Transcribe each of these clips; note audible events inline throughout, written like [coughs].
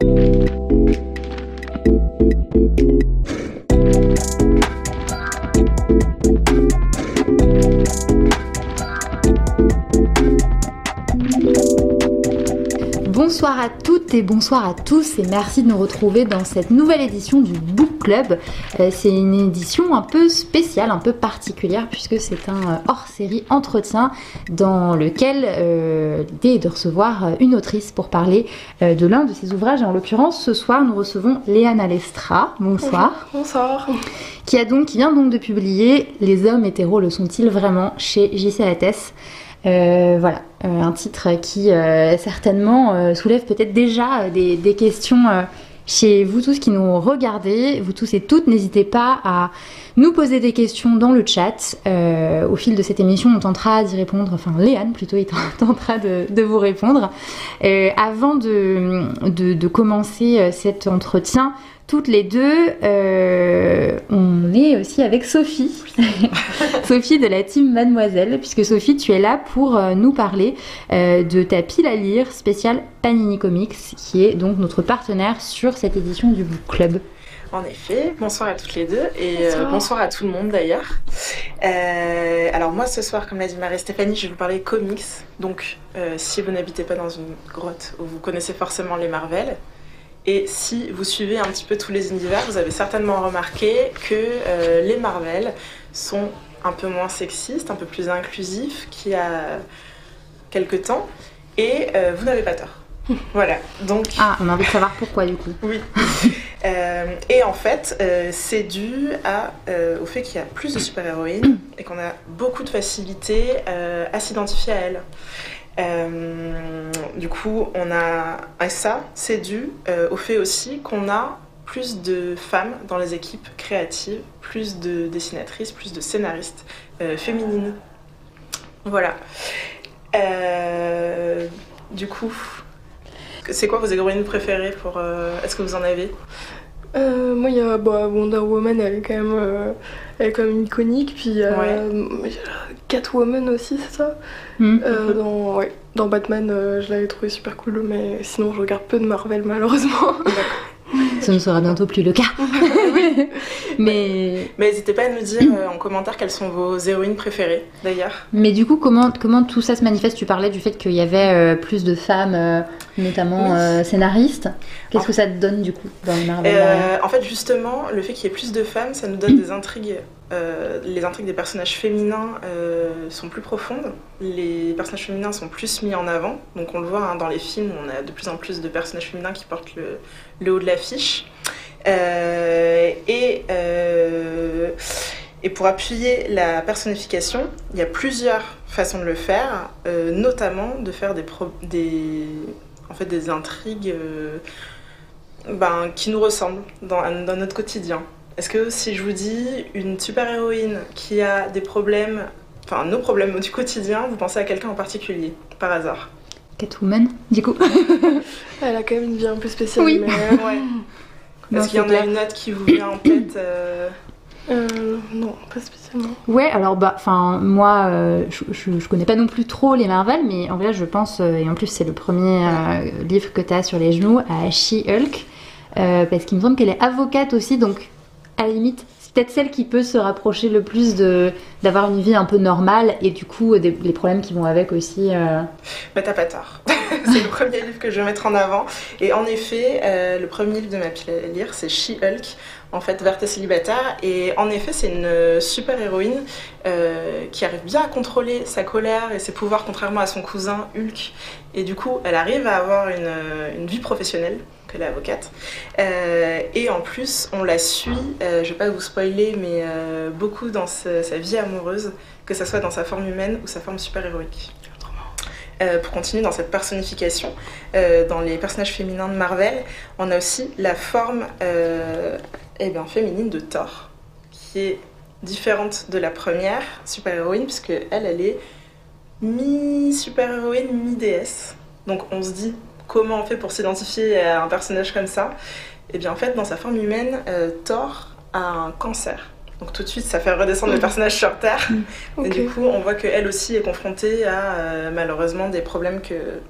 people today. Bonsoir à toutes et bonsoir à tous et merci de nous retrouver dans cette nouvelle édition du Book Club. Euh, c'est une édition un peu spéciale, un peu particulière puisque c'est un euh, hors-série entretien dans lequel euh, l'idée est de recevoir une autrice pour parler euh, de l'un de ses ouvrages. Et en l'occurrence, ce soir, nous recevons Léana Lestra. Bonsoir. Bonsoir. Qui, a donc, qui vient donc de publier Les hommes hétéros le sont-ils vraiment chez JC Lattès. Euh, voilà, Euh, un titre qui euh, certainement soulève peut-être déjà des, questions chez vous tous qui nous regardez, vous tous et toutes. N'hésitez pas à nous poser des questions dans le chat. Au fil de cette émission, on tentera d'y répondre, enfin Léane plutôt, il [laughs] tentera de, vous répondre. Avant de, commencer cet entretien, toutes les deux, euh, on est aussi avec Sophie. [laughs] Sophie de la team Mademoiselle, puisque Sophie, tu es là pour euh, nous parler euh, de ta pile à lire spéciale Panini Comics, qui est donc notre partenaire sur cette édition du Book Club. En effet, bonsoir à toutes les deux et euh, Bonsoir. bonsoir, à tout le monde d'ailleurs. Euh, alors moi ce soir, comme l'a dit Marie-Stéphanie, je vais vous parler comics. Donc euh, si vous n'habitez pas dans une grotte, vous connaissez forcément les Marvel. Et si vous suivez un petit peu tous les univers, vous avez certainement remarqué que euh, les Marvel sont un peu moins sexistes, un peu plus inclusifs qu'il y a quelques temps. Et euh, vous n'avez pas tort. [laughs] voilà, donc Ah, on a envie de savoir pourquoi du coup. oui. [laughs] Euh, et en fait, euh, c'est dû à, euh, au fait qu'il y a plus de super-héroïnes et qu'on a beaucoup de facilité à s'identifier à elles. Euh, du coup, on a et ça, c'est dû euh, au fait aussi qu'on a plus de femmes dans les équipes créatives, plus de dessinatrices, plus de scénaristes euh, féminines. Voilà. Du coup, c'est quoi vos héroïnes préférées pour Est-ce que vous en avez? Euh, moi, il y a bah, Wonder Woman, elle est quand même, euh, elle est quand même iconique. Puis euh, a Catwoman aussi, c'est ça Hmm. Euh, dans, ouais, dans Batman, euh, je l'avais trouvé super cool, mais sinon, je regarde peu de Marvel, malheureusement. [laughs] Ce ne sera bientôt plus le cas. [laughs] mais, Mais n'hésitez pas à nous dire euh, en commentaire quelles sont vos héroïnes préférées d'ailleurs. mais du coup, comment, comment tout ça se manifeste? Tu parlais du fait qu'il y avait euh, plus de femmes, euh, notamment Oui. euh, scénaristes. Qu'est-ce En- que ça te donne du coup dans les Marvel? Euh, en fait, justement, le fait qu'il y ait plus de femmes, ça nous donne des intrigues. Euh, les intrigues des personnages féminins euh, sont plus profondes. Les personnages féminins sont plus mis en avant. Donc, on le voit hein, dans les films, on a de plus en plus de personnages féminins qui portent le, haut de l'affiche. Euh, et, pour appuyer la personnification, il y a plusieurs façons de le faire, notamment de faire des, en des intrigues. ben, qui nous ressemblent dans notre quotidien. Est-ce que si je vous dis une super-héroïne qui a des problèmes, enfin nos problèmes du quotidien, vous pensez à quelqu'un en particulier, par hasard? Catwoman, du coup [laughs] Elle a quand même une vie un peu spéciale. Oui. mais, [laughs] euh, Ouais. Est-ce qu'il y en a une autre qui vous vient en tête euh, euh, non, pas spécialement. Ouais, alors bah, enfin moi, euh, je, je, je connais pas non plus trop les Marvel, mais en vrai, je pense, euh, et en plus c'est le premier euh, livre que tu as sur les genoux, à She-Hulk, euh, parce qu'il me semble qu'elle est avocate aussi, donc à la limite, c'est peut-être celle qui peut se rapprocher le plus de d'avoir une vie un peu normale et du coup des, les problèmes qui vont avec aussi. euh. T'as pas tort. [laughs] c'est le premier livre que je vais mettre en avant. Et en effet, euh, le premier livre de ma pile à lire, c'est She-Hulk, en fait, verte célibataire. Et en effet, c'est une super héroïne euh, qui arrive bien à contrôler sa colère et ses pouvoirs, contrairement à son cousin Hulk. Et du coup, elle arrive à avoir une, une vie professionnelle, qu'elle est avocate. Euh, et en plus, on la suit, euh, je vais pas vous spoiler, mais euh, beaucoup dans sa vie amoureuse, que ce soit dans sa forme humaine ou sa forme super héroïque. pour continuer dans cette personnification, dans les personnages féminins de Marvel, on a aussi la forme eh bien, féminine de Thor, qui est différente de la première super-héroïne, puisque elle, elle est mi-super-héroïne, mi-déesse. Donc on se dit, comment on fait pour s'identifier à un personnage comme ça? Et eh bien en fait, dans sa forme humaine, euh, Thor a un cancer. Donc tout de suite, ça fait redescendre le mm. personnage sur Terre. Mm. Et du coup, on voit qu'elle aussi est confrontée à euh, malheureusement des problèmes que,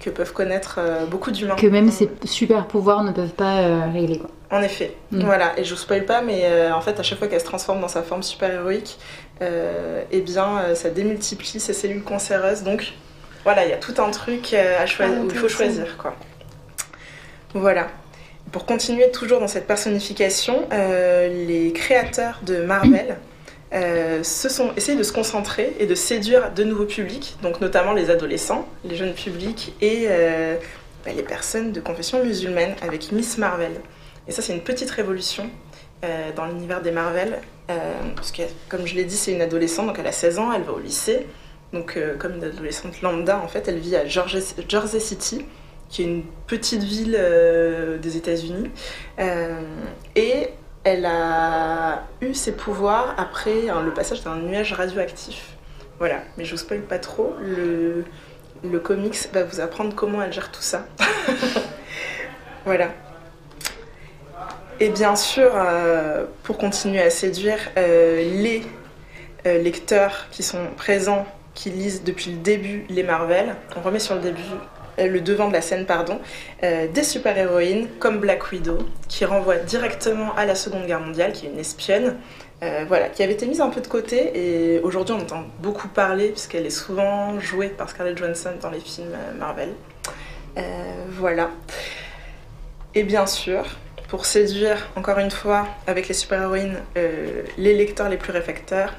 que peuvent connaître euh, beaucoup d'humains. Que même ses super pouvoirs ne peuvent pas régler. Quoi. En effet, mm. voilà. Et je vous spoil pas, mais en fait, à chaque fois qu'elle se transforme dans sa forme super héroïque, eh bien, ça démultiplie ses cellules cancéreuses. Donc, voilà, il y a tout un truc euh, à choisir, ah, où il faut choisir. Quoi. Voilà. Pour continuer toujours dans cette personnification, euh, les créateurs de Marvel euh, se sont essayés de se concentrer et de séduire de nouveaux publics, donc notamment les adolescents, les jeunes publics et bah, les personnes de confession musulmane avec Miss Marvel. Et ça, c'est une petite révolution dans l'univers des Marvel, parce que, comme je l'ai dit, c'est une adolescente, donc elle a 16 ans, elle va au lycée. Donc, euh, comme une adolescente lambda, en fait, elle vit à Jersey, City, qui est une petite ville euh, des États-Unis. Euh, et elle a eu ses pouvoirs après le passage d'un nuage radioactif. Voilà, mais je vous spoil pas trop. Le comics va vous apprendre comment elle gère tout ça. [laughs] voilà. Et bien sûr, pour continuer à séduire les lecteurs qui sont présents qui lisent depuis le début les Marvel. On remet sur le début euh, le devant de la scène, pardon, euh, des super-héroïnes comme Black Widow, qui renvoie directement à la Seconde Guerre mondiale, qui est une espionne, euh, voilà, qui avait été mise un peu de côté, et aujourd'hui on entend beaucoup parler, puisqu'elle est souvent jouée par Scarlett Johansson dans les films Marvel. voilà. Et bien sûr, pour séduire, encore une fois, avec les super-héroïnes, les lecteurs les plus réfractaires,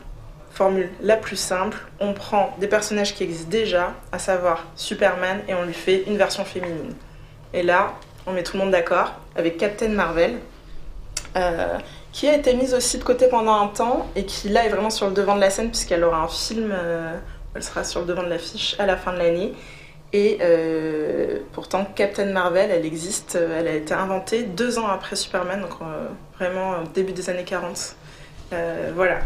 formule la plus simple, on prend des personnages qui existent déjà, à savoir Superman, et on lui fait une version féminine. Et là, on met tout le monde d'accord avec Captain Marvel, euh, qui a été mise aussi de côté pendant un temps, et qui là est vraiment sur le devant de la scène, puisqu'elle aura un film, euh, elle sera sur le devant de l'affiche à la fin de l'année. Et euh, pourtant, Captain Marvel, elle existe, elle a été inventée deux ans après Superman, donc vraiment début des années 40. voilà,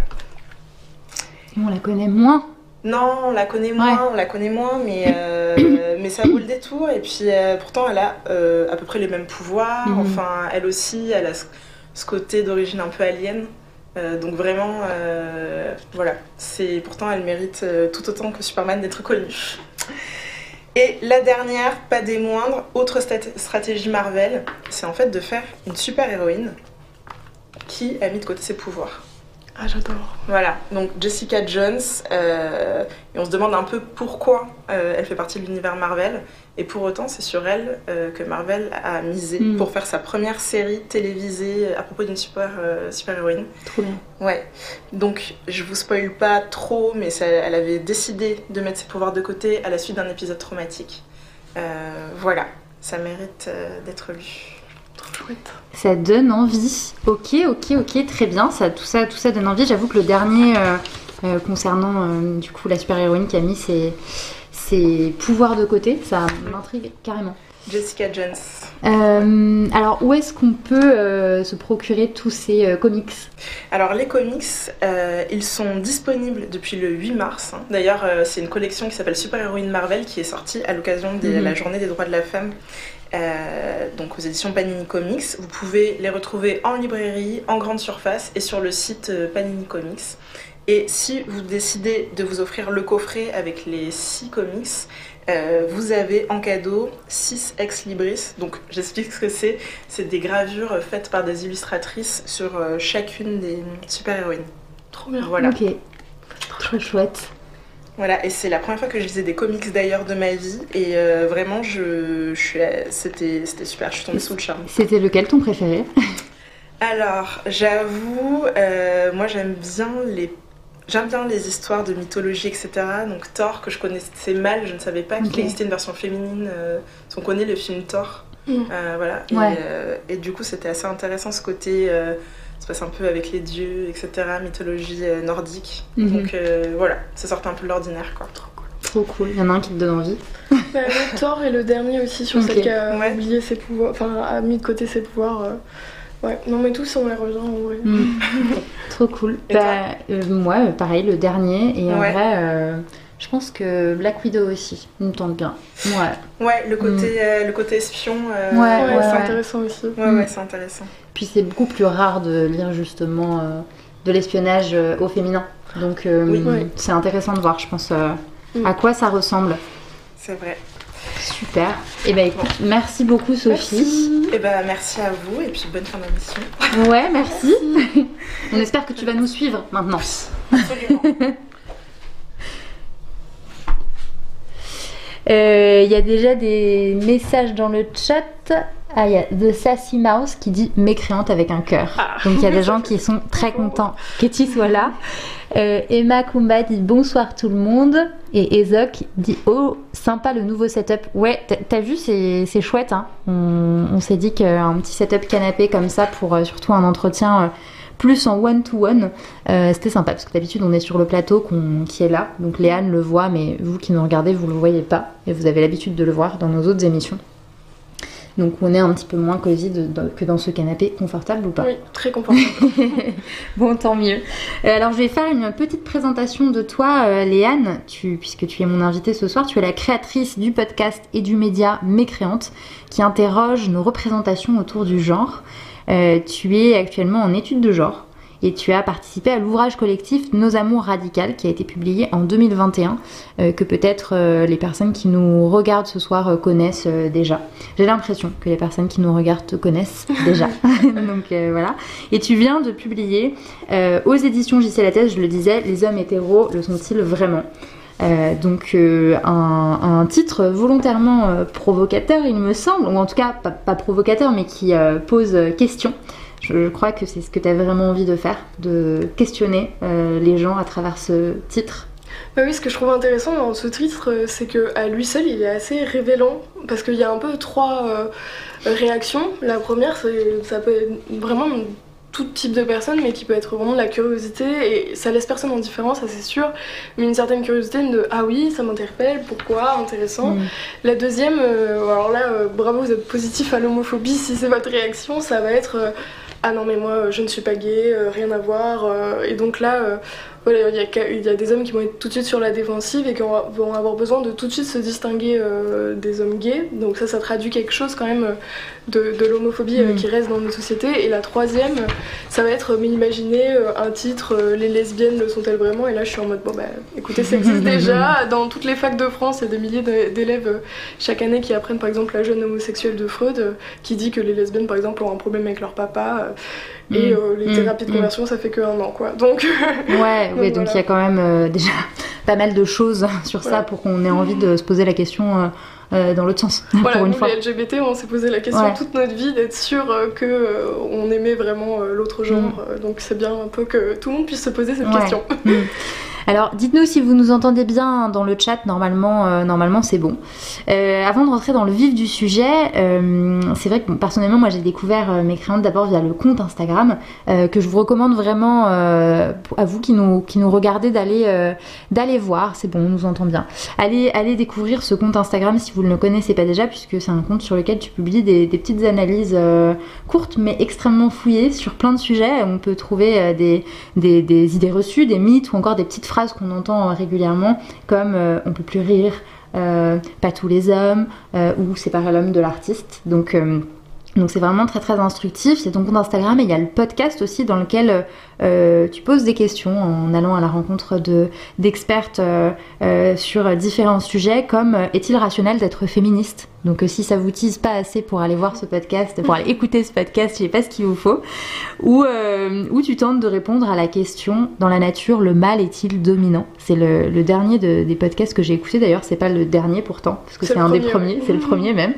on la connaît moins. Non, on la connaît moins, on la connaît moins, mais, euh, [coughs] mais ça vaut le détour. Et puis euh, pourtant, elle a euh, à peu près les mêmes pouvoirs. Mhm. Enfin, elle aussi, elle a ce, côté d'origine un peu alien. donc vraiment, voilà. C'est pourtant, elle mérite tout autant que Superman d'être connue. Et la dernière, pas des moindres, autre stratégie Marvel, c'est en fait de faire une super héroïne qui a mis de côté ses pouvoirs. Ah, j'adore. Voilà, donc Jessica Jones, euh, et on se demande un peu pourquoi euh, elle fait partie de l'univers Marvel, et pour autant, c'est sur elle euh, que Marvel a misé hmm. pour faire sa première série télévisée à propos d'une super, super héroïne. Trop bien. Ouais, donc je vous spoil pas trop, mais elle avait décidé de mettre ses pouvoirs de côté à la suite d'un épisode traumatique. voilà, ça mérite d'être lu. Ça donne envie. Ok, ok, ok, très bien. Ça, tout, ça, tout ça donne envie. J'avoue que le dernier, euh, euh, concernant euh, du coup la super-héroïne qui a mis ses, ses pouvoirs de côté, ça m'intrigue carrément. Jessica Jones. alors, où est-ce qu'on peut se procurer tous ces comics? Alors, les comics, ils sont disponibles depuis le 8 mars. Hein. D'ailleurs, c'est une collection qui s'appelle Super Héroïne Marvel qui est sortie à l'occasion de mhm. la journée des droits de la femme euh, donc aux éditions Panini Comics. Vous pouvez les retrouver en librairie, en grande surface et sur le site euh, Panini Comics. Et si vous décidez de vous offrir le coffret avec les 6 comics, euh, vous avez en cadeau 6 ex libris. Donc j'explique ce que c'est. C'est des gravures faites par des illustratrices sur chacune des super-héroïnes. Trop bien. Voilà. Ok. Trop chouette. Voilà, et c'est la première fois que je lisais des comics d'ailleurs de ma vie, et euh, vraiment, je, je c'était, c'était super, je suis tombée sous le charme. C'était lequel ton préféré? Alors, j'avoue, euh, moi j'aime bien les J'aime bien les histoires de mythologie, etc. Donc Thor, que je connaissais mal, je ne savais pas qu'il existait une version féminine. Euh, on connaît le film Thor. Mm. voilà. Et, et, du coup, c'était assez intéressant ce côté passe un peu avec les dieux, etc., mythologie euh, nordique. Mhm. Donc euh, voilà, ça sortait un peu de l'ordinaire, quoi. Trop cool. Il y en a un qui te donne envie. Bah, le [laughs] Thor est le dernier aussi sur celle qui a oublié ses pouvoirs, enfin a mis de côté ses pouvoirs. Ouais, non mais tous on les revient en vrai. Mm. [laughs] Trop cool. bah, moi, pareil, le dernier. Et en vrai, je pense que Black Widow aussi me tente bien. Ouais. Ouais, le côté, mm. euh, le côté espion. Euh, ouais, c'est intéressant aussi. Ouais, ouais, c'est intéressant. Puis c'est beaucoup plus rare de lire justement euh, de l'espionnage au féminin. Donc c'est intéressant de voir, je pense, mm. à quoi ça ressemble. C'est vrai. Super. Et eh ben écoute, merci beaucoup Sophie. Et eh ben merci à vous et puis bonne fin d'émission. Ouais, merci. [laughs] On espère que tu vas nous suivre maintenant. Absolument. [laughs] Il euh, y a déjà des messages dans le chat. Ah, il y a The Sassy Mouse qui dit mécréante avec un cœur. Ah. Donc il y a des gens qui sont très contents que tu sois là. Euh, Emma Kumba dit bonsoir tout le monde. Et Ezok dit oh, sympa le nouveau setup. Ouais, t'as vu, c'est chouette. Hein. on, s'est dit qu'un petit setup canapé comme ça pour euh, surtout un entretien plus en one-to-one. Euh, c'était sympa parce que d'habitude on est sur le plateau qui est là, donc Léane le voit, mais vous qui nous regardez, vous le voyez pas et vous avez l'habitude de le voir dans nos autres émissions. Donc on est un petit peu moins cosy que dans ce canapé, confortable ou pas? Oui, très confortable. [laughs] bon, tant mieux. Euh, alors je vais faire une petite présentation de toi, euh, Léane, puisque tu es mon invitée ce soir. Tu es la créatrice du podcast et du média Mécréante, qui interroge nos représentations autour du genre. Euh, tu es actuellement en études de genre et tu as participé à l'ouvrage collectif Nos Amours Radicales qui a été publié en 2021, euh, que peut-être euh, les personnes qui nous regardent ce soir connaissent déjà. J'ai l'impression que les personnes qui nous regardent te connaissent [laughs] déjà. [laughs] Donc voilà. Et tu viens de publier aux éditions JC Lattès, je le disais, Les hommes hétéros le sont-ils vraiment? Euh, donc euh, un, titre volontairement euh, provocateur, il me semble, ou en tout cas pas, provocateur, mais qui pose question. Je, crois que c'est ce que tu as vraiment envie de faire, de questionner les gens à travers ce titre. Bah oui, ce que je trouve intéressant dans ce titre, c'est que à lui seul, il est assez révélant parce qu'il y a un peu trois réactions. La première, ça peut être vraiment tout type de personne, mais qui peut être vraiment de la curiosité, et ça laisse personne en différence, ça c'est sûr, mais une certaine curiosité de ah oui, ça m'interpelle, pourquoi, intéressant. Mm. La deuxième, euh, alors là, euh, bravo, vous êtes positif à l'homophobie, si c'est votre réaction, ça va être euh, ah non, mais moi je ne suis pas gay, rien à voir, et donc là, voilà, il y, a, des hommes qui vont être tout de suite sur la défensive et qui vont avoir besoin de tout de suite se distinguer euh, des hommes gays. Donc ça, ça traduit quelque chose quand même de, l'homophobie euh, mm. qui reste dans nos sociétés. Et la troisième, ça va être m'imaginer euh, un titre Les lesbiennes le sont-elles vraiment? Et là, je suis en mode bon bah écoutez, ça existe [laughs] déjà. Dans toutes les facs de France, il y a des milliers d'élèves chaque année qui apprennent par exemple la jeune homosexuelle de Freud qui dit que les lesbiennes par exemple ont un problème avec leur papa. Et mm. euh, les mm. thérapies de mm. conversion, ça fait que un an, quoi. Donc. ouais, [laughs] ouais donc il y a quand même euh, déjà [laughs] pas mal de choses [laughs] sur ça pour qu'on ait envie de se poser la question. Euh, dans l'autre sens. Voilà, pour une nous, fois. les LGBT, on s'est posé la question toute notre vie d'être sûr que on aimait vraiment l'autre genre. Donc c'est bien un peu que tout le monde puisse se poser cette question. Alors, dites-nous si vous nous entendez bien dans le chat. Normalement, euh, normalement c'est bon. Euh, avant de rentrer dans le vif du sujet, euh, c'est vrai que personnellement, moi, j'ai découvert mes créantes d'abord via le compte Instagram que je vous recommande vraiment à vous qui nous qui nous regardez d'aller d'aller voir. C'est bon, on nous entend bien. Allez allez découvrir ce compte Instagram si vous ne le connaissez pas déjà, puisque c'est un compte sur lequel tu publies des, petites analyses courtes mais extrêmement fouillées sur plein de sujets. On peut trouver des, des, des idées reçues, des mythes ou encore des petites phrases qu'on entend régulièrement, comme euh, on peut plus rire, euh, pas tous les hommes, euh, ou séparer l'homme de l'artiste. Donc donc c'est vraiment très très instructif, c'est ton compte Instagram et il y a le podcast aussi dans lequel euh, tu poses des questions en allant à la rencontre de, d'expertes euh, euh, sur différents sujets comme est-il rationnel d'être féministe? Donc si ça vous tease pas assez pour aller voir ce podcast, pour aller [laughs] écouter ce podcast, je sais pas ce qu'il vous faut, ou, ou tu tentes de répondre à la question dans la nature, le mal est-il dominant? C'est le, dernier des podcasts que j'ai écouté d'ailleurs, c'est pas le dernier pourtant, parce que c'est, un des premiers, c'est le premier même,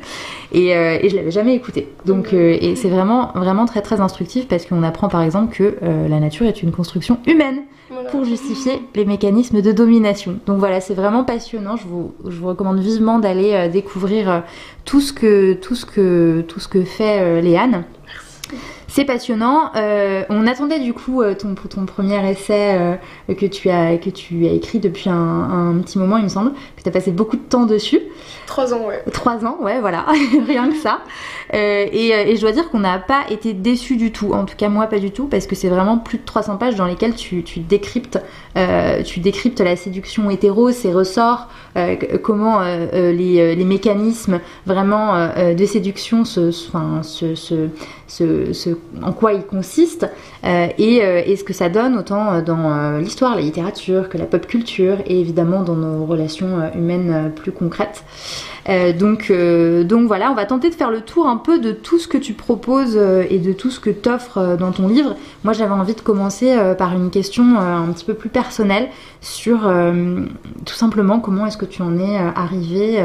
et, et je l'avais jamais écouté. Donc et c'est vraiment vraiment très très instructif parce qu'on apprend par exemple que la nature est une construction humaine pour justifier les mécanismes de domination. Donc voilà, c'est vraiment passionnant. Je vous, recommande vivement d'aller euh, découvrir euh, tout ce que tout ce que tout ce que fait euh, Léane. C'est passionnant. on attendait du coup ton, ton premier essai que, tu as, que tu as écrit depuis un, un petit moment, il me semble, que tu as passé beaucoup de temps dessus. Trois ans, ouais. Trois ans, ouais, voilà, [laughs] rien que ça. Euh, et, euh, et, je dois dire qu'on n'a pas été déçus du tout, en tout cas moi pas du tout, parce que c'est vraiment plus de 300 pages dans lesquelles tu, tu décryptes, euh, tu décryptes la séduction hétéro, ses ressorts, euh, comment euh, euh, les, les, mécanismes vraiment de séduction, se, enfin, se, se, en quoi ils consistent, et, et, ce que ça donne autant dans l'histoire, la littérature, que la pop culture, et évidemment dans nos relations humaines plus concrètes. Euh, donc, euh, donc voilà, on va tenter de faire le tour un peu de tout ce que tu proposes euh, et de tout ce que tu offres dans ton livre. Moi j'avais envie de commencer par une question un petit peu plus personnelle sur tout simplement comment est-ce que tu en es arrivé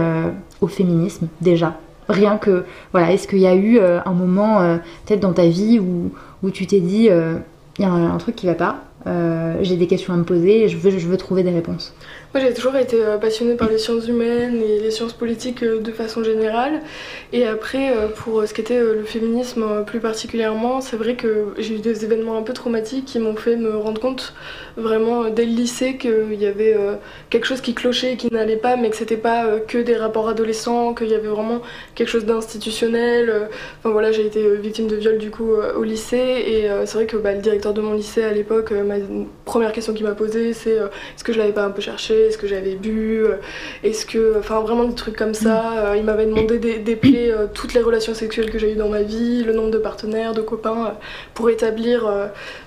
au féminisme déjà Rien que, voilà, est-ce qu'il y a eu un moment peut-être dans ta vie où, où tu t'es dit, il y a un, truc qui va pas, j'ai des questions à me poser je veux, je veux trouver des réponses? Moi j'ai toujours été euh, passionnée par les sciences humaines et les sciences politiques euh, de façon générale. Et après, euh, pour ce qu'était le féminisme plus particulièrement, c'est vrai que j'ai eu des événements un peu traumatiques qui m'ont fait me rendre compte vraiment dès le lycée qu'il y avait quelque chose qui clochait et qui n'allait pas, mais que c'était pas que des rapports adolescents, qu'il y avait vraiment quelque chose d'institutionnel. Enfin voilà, j'ai été victime de viol du coup au lycée et c'est vrai que bah, le directeur de mon lycée à l'époque, ma première question qu'il m'a posée c'est est-ce que je l'avais pas un peu cherché est-ce que j'avais bu, euh, est-ce que. Enfin, vraiment des trucs comme ça. Euh, il m'avait demandé d'épeler euh, toutes les relations sexuelles que j'ai eues dans ma vie, le nombre de partenaires, de copains, pour établir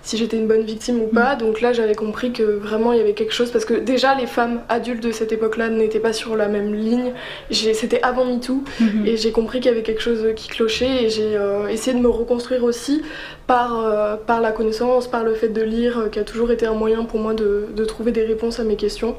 si j'étais une bonne victime ou pas. Donc là, j'avais compris que vraiment il y avait quelque chose, parce que déjà, les femmes adultes de cette époque-là n'étaient pas sur la même ligne. C'était avant MeToo, mm-hmm. et j'ai compris qu'il y avait quelque chose qui clochait, et j'ai essayé de me reconstruire aussi par, par la connaissance, par le fait de lire, qui a toujours été un moyen pour moi de, de trouver des réponses à mes questions.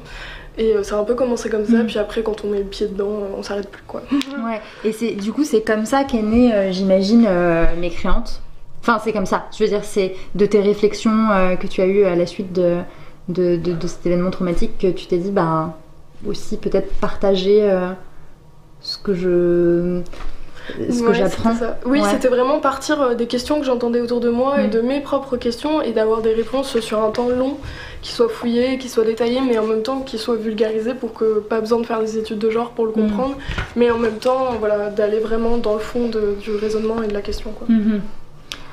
Et euh, ça a un peu commencé comme ça, mm. puis après quand on met le pied dedans, on s'arrête plus quoi. [laughs] ouais, et c'est du coup c'est comme ça qu'est née, euh, j'imagine, euh, Mécréante. Enfin c'est comme ça, je veux dire c'est de tes réflexions que tu as eues à la suite de, de, de, cet événement traumatique que tu t'es dit, bah aussi peut-être partager ce que je ce que j'apprends. Oui, c'était vraiment partir des questions que j'entendais autour de moi et mm. de mes propres questions et d'avoir des réponses sur un temps long qui soit fouillé, qui soit détaillé, mais en même temps qui soit vulgarisé pour que pas besoin de faire des études de genre pour le mm. comprendre, mais en même temps voilà, d'aller vraiment dans le fond du raisonnement et de la question. Quoi. Mm-hmm.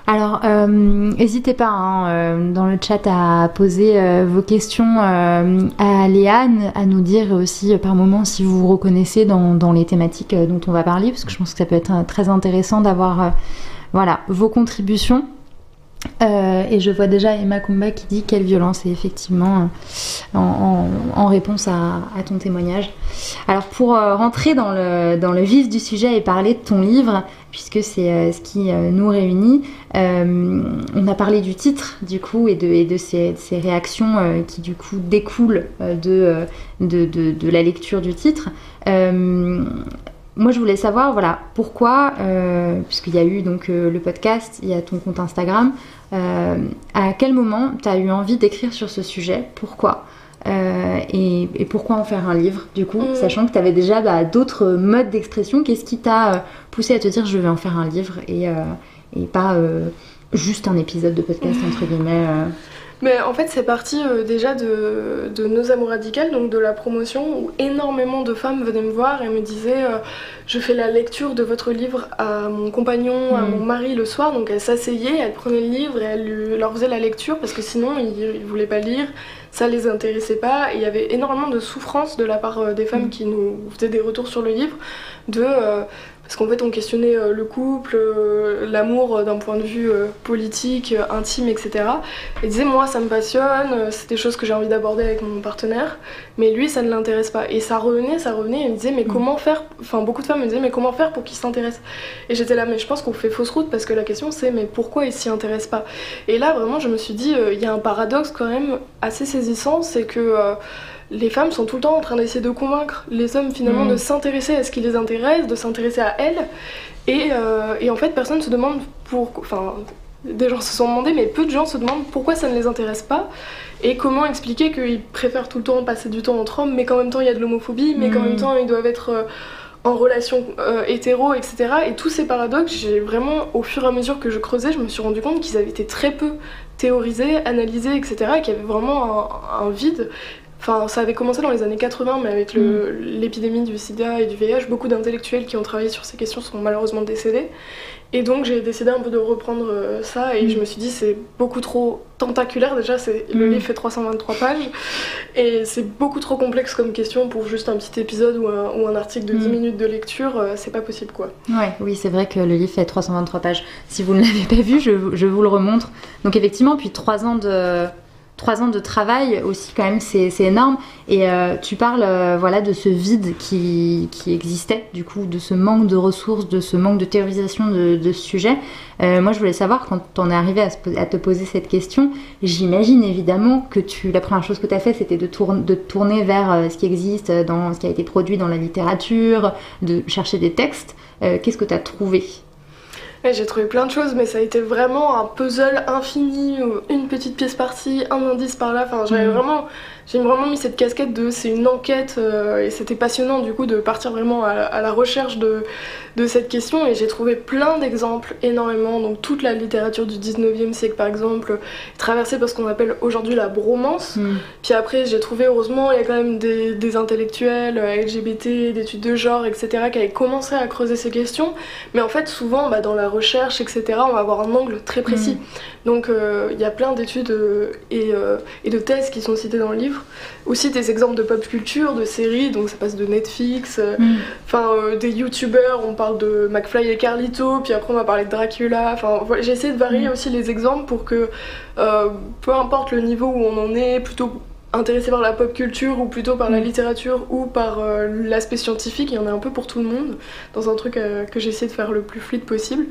Alors, euh, n'hésitez pas hein, euh, dans le chat à poser euh, vos questions à Léane, à nous dire aussi par moment si vous vous reconnaissez dans, dans les thématiques dont on va parler, parce que je pense que ça peut être très intéressant d'avoir voilà, vos contributions. Euh, et je vois déjà Emma Kumba qui dit quelle violence, et effectivement, euh, en, réponse à, ton témoignage. Alors, pour euh, rentrer dans le, vif du sujet et parler de ton livre, puisque c'est ce qui nous réunit, on a parlé du titre, du coup, et de, ces, réactions qui, du coup, découlent de, la lecture du titre moi, je voulais savoir, voilà, pourquoi, euh, puisqu'il y a eu donc euh, le podcast, il y a ton compte Instagram, euh, à quel moment tu as eu envie d'écrire sur ce sujet? Pourquoi? Et, pourquoi en faire un livre, du coup, sachant que tu avais déjà bah, d'autres modes d'expression? Qu'est-ce qui t'a poussé à te dire je vais en faire un livre et, et pas juste un épisode de podcast, entre guillemets mais en fait, c'est parti euh, déjà de, de, Nos Amours Radicales, donc de la promotion, où énormément de femmes venaient me voir et me disaient euh, Je fais la lecture de votre livre à mon compagnon, à mm. mon mari le soir. Donc elles s'asseyaient, elles prenaient le livre et elles leur faisaient la lecture parce que sinon ils, ne voulaient pas lire, ça les intéressait pas. Et il y avait énormément de souffrance de la part euh, des femmes mm. qui nous faisaient des retours sur le livre de parce qu'en fait on questionnait euh, le couple, euh, l'amour euh, d'un point de vue politique, intime, etc. Et disait moi ça me passionne, c'est des choses que j'ai envie d'aborder avec mon partenaire, mais lui ça ne l'intéresse pas. Et ça revenait, ça revenait, et il me disait mais mm. comment faire, enfin beaucoup de femmes me disaient mais comment faire pour qu'il s'intéresse? Et j'étais là mais je pense qu'on fait fausse route parce que la question c'est mais pourquoi il s'y intéresse pas? Et là vraiment je me suis dit il y a un paradoxe quand même assez saisissant, c'est que les femmes sont tout le temps en train d'essayer de convaincre les hommes finalement de mm. s'intéresser à ce qui les intéresse, de s'intéresser à elles. Euh, et, en fait, personne ne se demande pour. Enfin, des gens se sont demandé, mais peu de gens se demandent pourquoi ça ne les intéresse pas et comment expliquer qu'ils préfèrent tout le temps passer du temps entre hommes, mais qu'en même temps il y a de l'homophobie, mais qu'en même mm. temps ils doivent être. Euh, en relation euh, hétéro, etc. Et tous ces paradoxes, j'ai vraiment, au fur et à mesure que je creusais, je me suis rendu compte qu'ils avaient été très peu théorisés, analysés, etc. Et qu'il y avait vraiment un, vide. Enfin, ça avait commencé dans les années 80, mais avec mm. l'épidémie du sida et du VIH, beaucoup d'intellectuels qui ont travaillé sur ces questions sont malheureusement décédés. Et donc j'ai décidé un peu de reprendre euh, ça et je me suis dit c'est beaucoup trop tentaculaire déjà, le mm. livre fait 323 pages et c'est beaucoup trop complexe comme question pour juste un petit épisode ou un, ou un article de 10 mm. minutes de lecture, euh, c'est pas possible quoi. Ouais, oui c'est vrai que le livre fait 323 pages. Si vous ne l'avez pas vu, je, je, vous le remontre. Donc effectivement, puis 3 ans de trois ans de travail aussi quand même c'est énorme. Et euh, tu parles euh, voilà de ce vide qui, qui, existait du coup de ce manque de ressources de ce manque de théorisation de, ce sujet. Euh, moi je voulais savoir quand on est arrivé à, te poser cette question j'imagine évidemment que tu la première chose que tu as fait c'était de, de tourner vers ce qui existe dans ce qui a été produit dans la littérature de chercher des textes. Qu'est-ce que tu as trouvé? J'ai trouvé plein de choses, mais ça a été vraiment un puzzle infini, une petite pièce par-ci, un indice par-là. Enfin, j'avais mm. vraiment j'ai vraiment mis cette casquette de c'est une enquête euh, et c'était passionnant du coup de partir vraiment à, la recherche de, de, cette question et j'ai trouvé plein d'exemples, énormément. Donc toute la littérature du 19e siècle par exemple, traversée par ce qu'on appelle aujourd'hui la bromance. Hmm. Puis après j'ai trouvé heureusement il y a quand même des, des intellectuels euh, LGBT, d'études de genre, etc. qui avaient commencé à creuser ces questions. Mais en fait souvent bah, dans la recherche, etc. on va avoir un angle très précis. Hmm. Donc euh, il y a plein d'études et, et de thèses qui sont citées dans le livre aussi des exemples de pop culture, de séries, donc ça passe de Netflix, euh, mm. enfin euh, des youtubeurs, on parle de McFly et Carlito, puis après on va parler de Dracula, enfin j'ai essayé de varier mm. aussi les exemples pour que euh, peu importe le niveau où on en est, plutôt intéressé par la pop culture ou plutôt par la mm. littérature ou par euh, l'aspect scientifique, il y en a un peu pour tout le monde, dans un truc euh, que j'ai essayé de faire le plus fluide possible.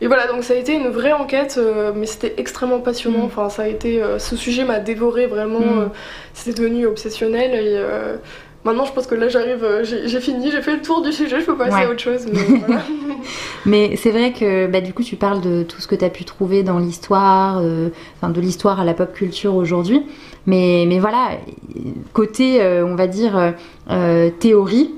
Et voilà, donc ça a été une vraie enquête, euh, mais c'était extrêmement passionnant. Mm. Enfin, ça a été, ce sujet m'a dévoré vraiment, mm. c'était devenu obsessionnel et Maintenant, je pense que là, j'arrive, j'ai fini, j'ai fait le tour du sujet, je peux passer à autre chose. [laughs] Mais, c'est vrai que bah, du coup, tu parles de tout ce que tu as pu trouver dans l'histoire, enfin de l'histoire à la pop culture aujourd'hui. Mais, mais voilà, côté, euh, on va dire, euh, euh, théorie,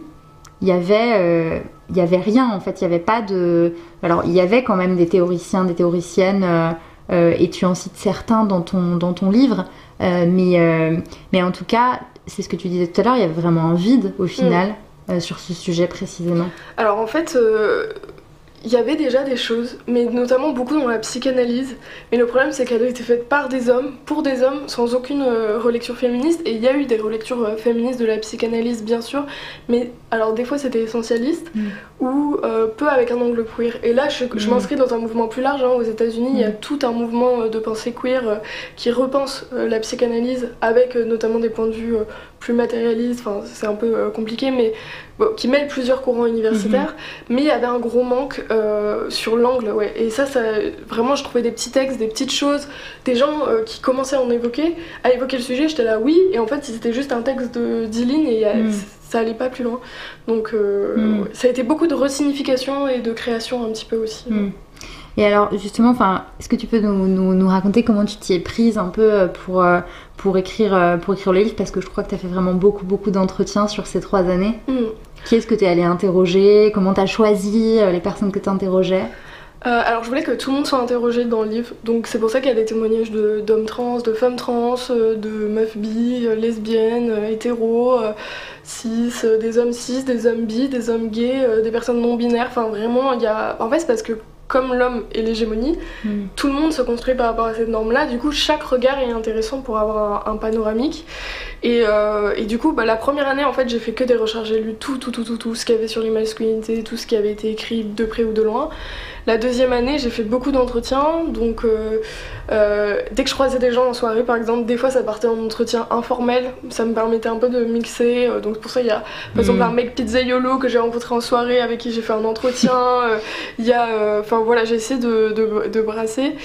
il y avait il y avait rien en fait, il n'y avait pas de... Alors il y avait quand même des théoriciens, des théoriciennes, et tu en cites certains dans ton, dans ton livre, mais, mais en tout cas, c'est ce que tu disais tout à l'heure, il y avait vraiment un vide au final mm. sur ce sujet précisément. Alors en fait, il y avait déjà des choses, mais notamment beaucoup dans la psychanalyse. Mais le problème, c'est qu'elle a été faite par des hommes, pour des hommes, sans aucune euh, relecture féministe. Et il y a eu des relectures euh, féministes de la psychanalyse, bien sûr, mais alors des fois c'était essentialiste mm. ou euh, peu avec un angle queer. Et là, je, mm. m'inscris dans un mouvement plus large. Hein. Aux États-Unis, il y a mm. tout un mouvement de pensée queer qui repense la psychanalyse avec notamment des points de vue plus matérialiste, enfin c'est un peu euh, compliqué, mais qui mêle plusieurs courants universitaires, mhm. mais il y avait un gros manque euh, sur l'angle, ouais. Et ça, ça, vraiment, je trouvais des petits textes, des petites choses, des gens euh, qui commençaient à en évoquer, à évoquer le sujet, j'étais là, oui, et en fait, c'était juste un texte de 10 lignes et mhm. ça allait pas plus loin. Donc, mhm. ça a été beaucoup de resignification et de création un petit peu aussi. Et alors justement, enfin, est-ce que tu peux nous, nous, raconter comment tu t'y es prise un peu euh, pour, euh, pour, écrire, euh, pour écrire le livre? Parce que je crois que tu as fait vraiment beaucoup, beaucoup d'entretiens sur ces trois années. Mm. Qui est-ce que tu es allé interroger? Comment tu as choisi les personnes que tu interrogeais alors je voulais que tout le monde soit interrogé dans le livre, donc c'est pour ça qu'il y a des témoignages d'hommes trans, de femmes trans, de meufs bi, lesbiennes, hétéros, cis, des hommes cis, des hommes bi, des hommes gays, des personnes non binaires, enfin vraiment il y a... En fait c'est parce que comme l'homme et l'hégémonie, hmm. tout le monde se construit par rapport à cette norme-là. Du coup, chaque regard est intéressant pour avoir un, panoramique. Euh, et, du coup, bah, la première année, en fait, j'ai fait que des recherches. J'ai lu tout, tout, tout, tout, tout ce qu'il y avait sur les masculinités, tout ce qui avait été écrit de près ou de loin. La deuxième année, j'ai fait beaucoup d'entretiens, donc euh, euh, dès que je croisais des gens en soirée, par exemple, des fois ça partait en entretien informel, ça me permettait un peu de mixer. Euh, donc pour ça, il y a par exemple mm. un mec pizzaiolo que j'ai rencontré en soirée avec qui j'ai fait un entretien. [laughs] Il y a, enfin voilà, j'ai essayé de, de, de brasser.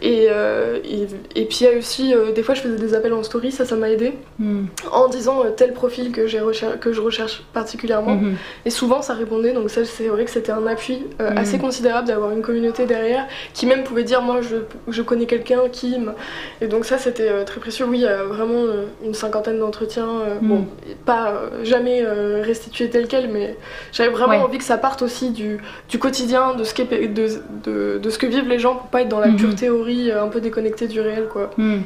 Et, et, et, puis il y a aussi, des fois je faisais des appels en story, ça, ça m'a aidé. Mm. En disant tel profil que, j'ai recher- que je recherche particulièrement. Mhm. Et souvent ça répondait, donc ça c'est vrai que c'était un appui euh, Mhm. Assez considérable d'avoir une communauté derrière qui même pouvait dire moi je, je connais quelqu'un qui me... Et donc ça c'était euh, très précieux. Oui, il y a vraiment euh, une cinquantaine d'entretiens. euh, Mhm. Bon, pas jamais restitués tel quel, mais j'avais vraiment Ouais. envie que ça parte aussi du, du quotidien, de ce, de, de, de ce que vivent les gens pour pas être dans la Mhm. pure théorie un peu déconnectée du réel quoi. Hmm.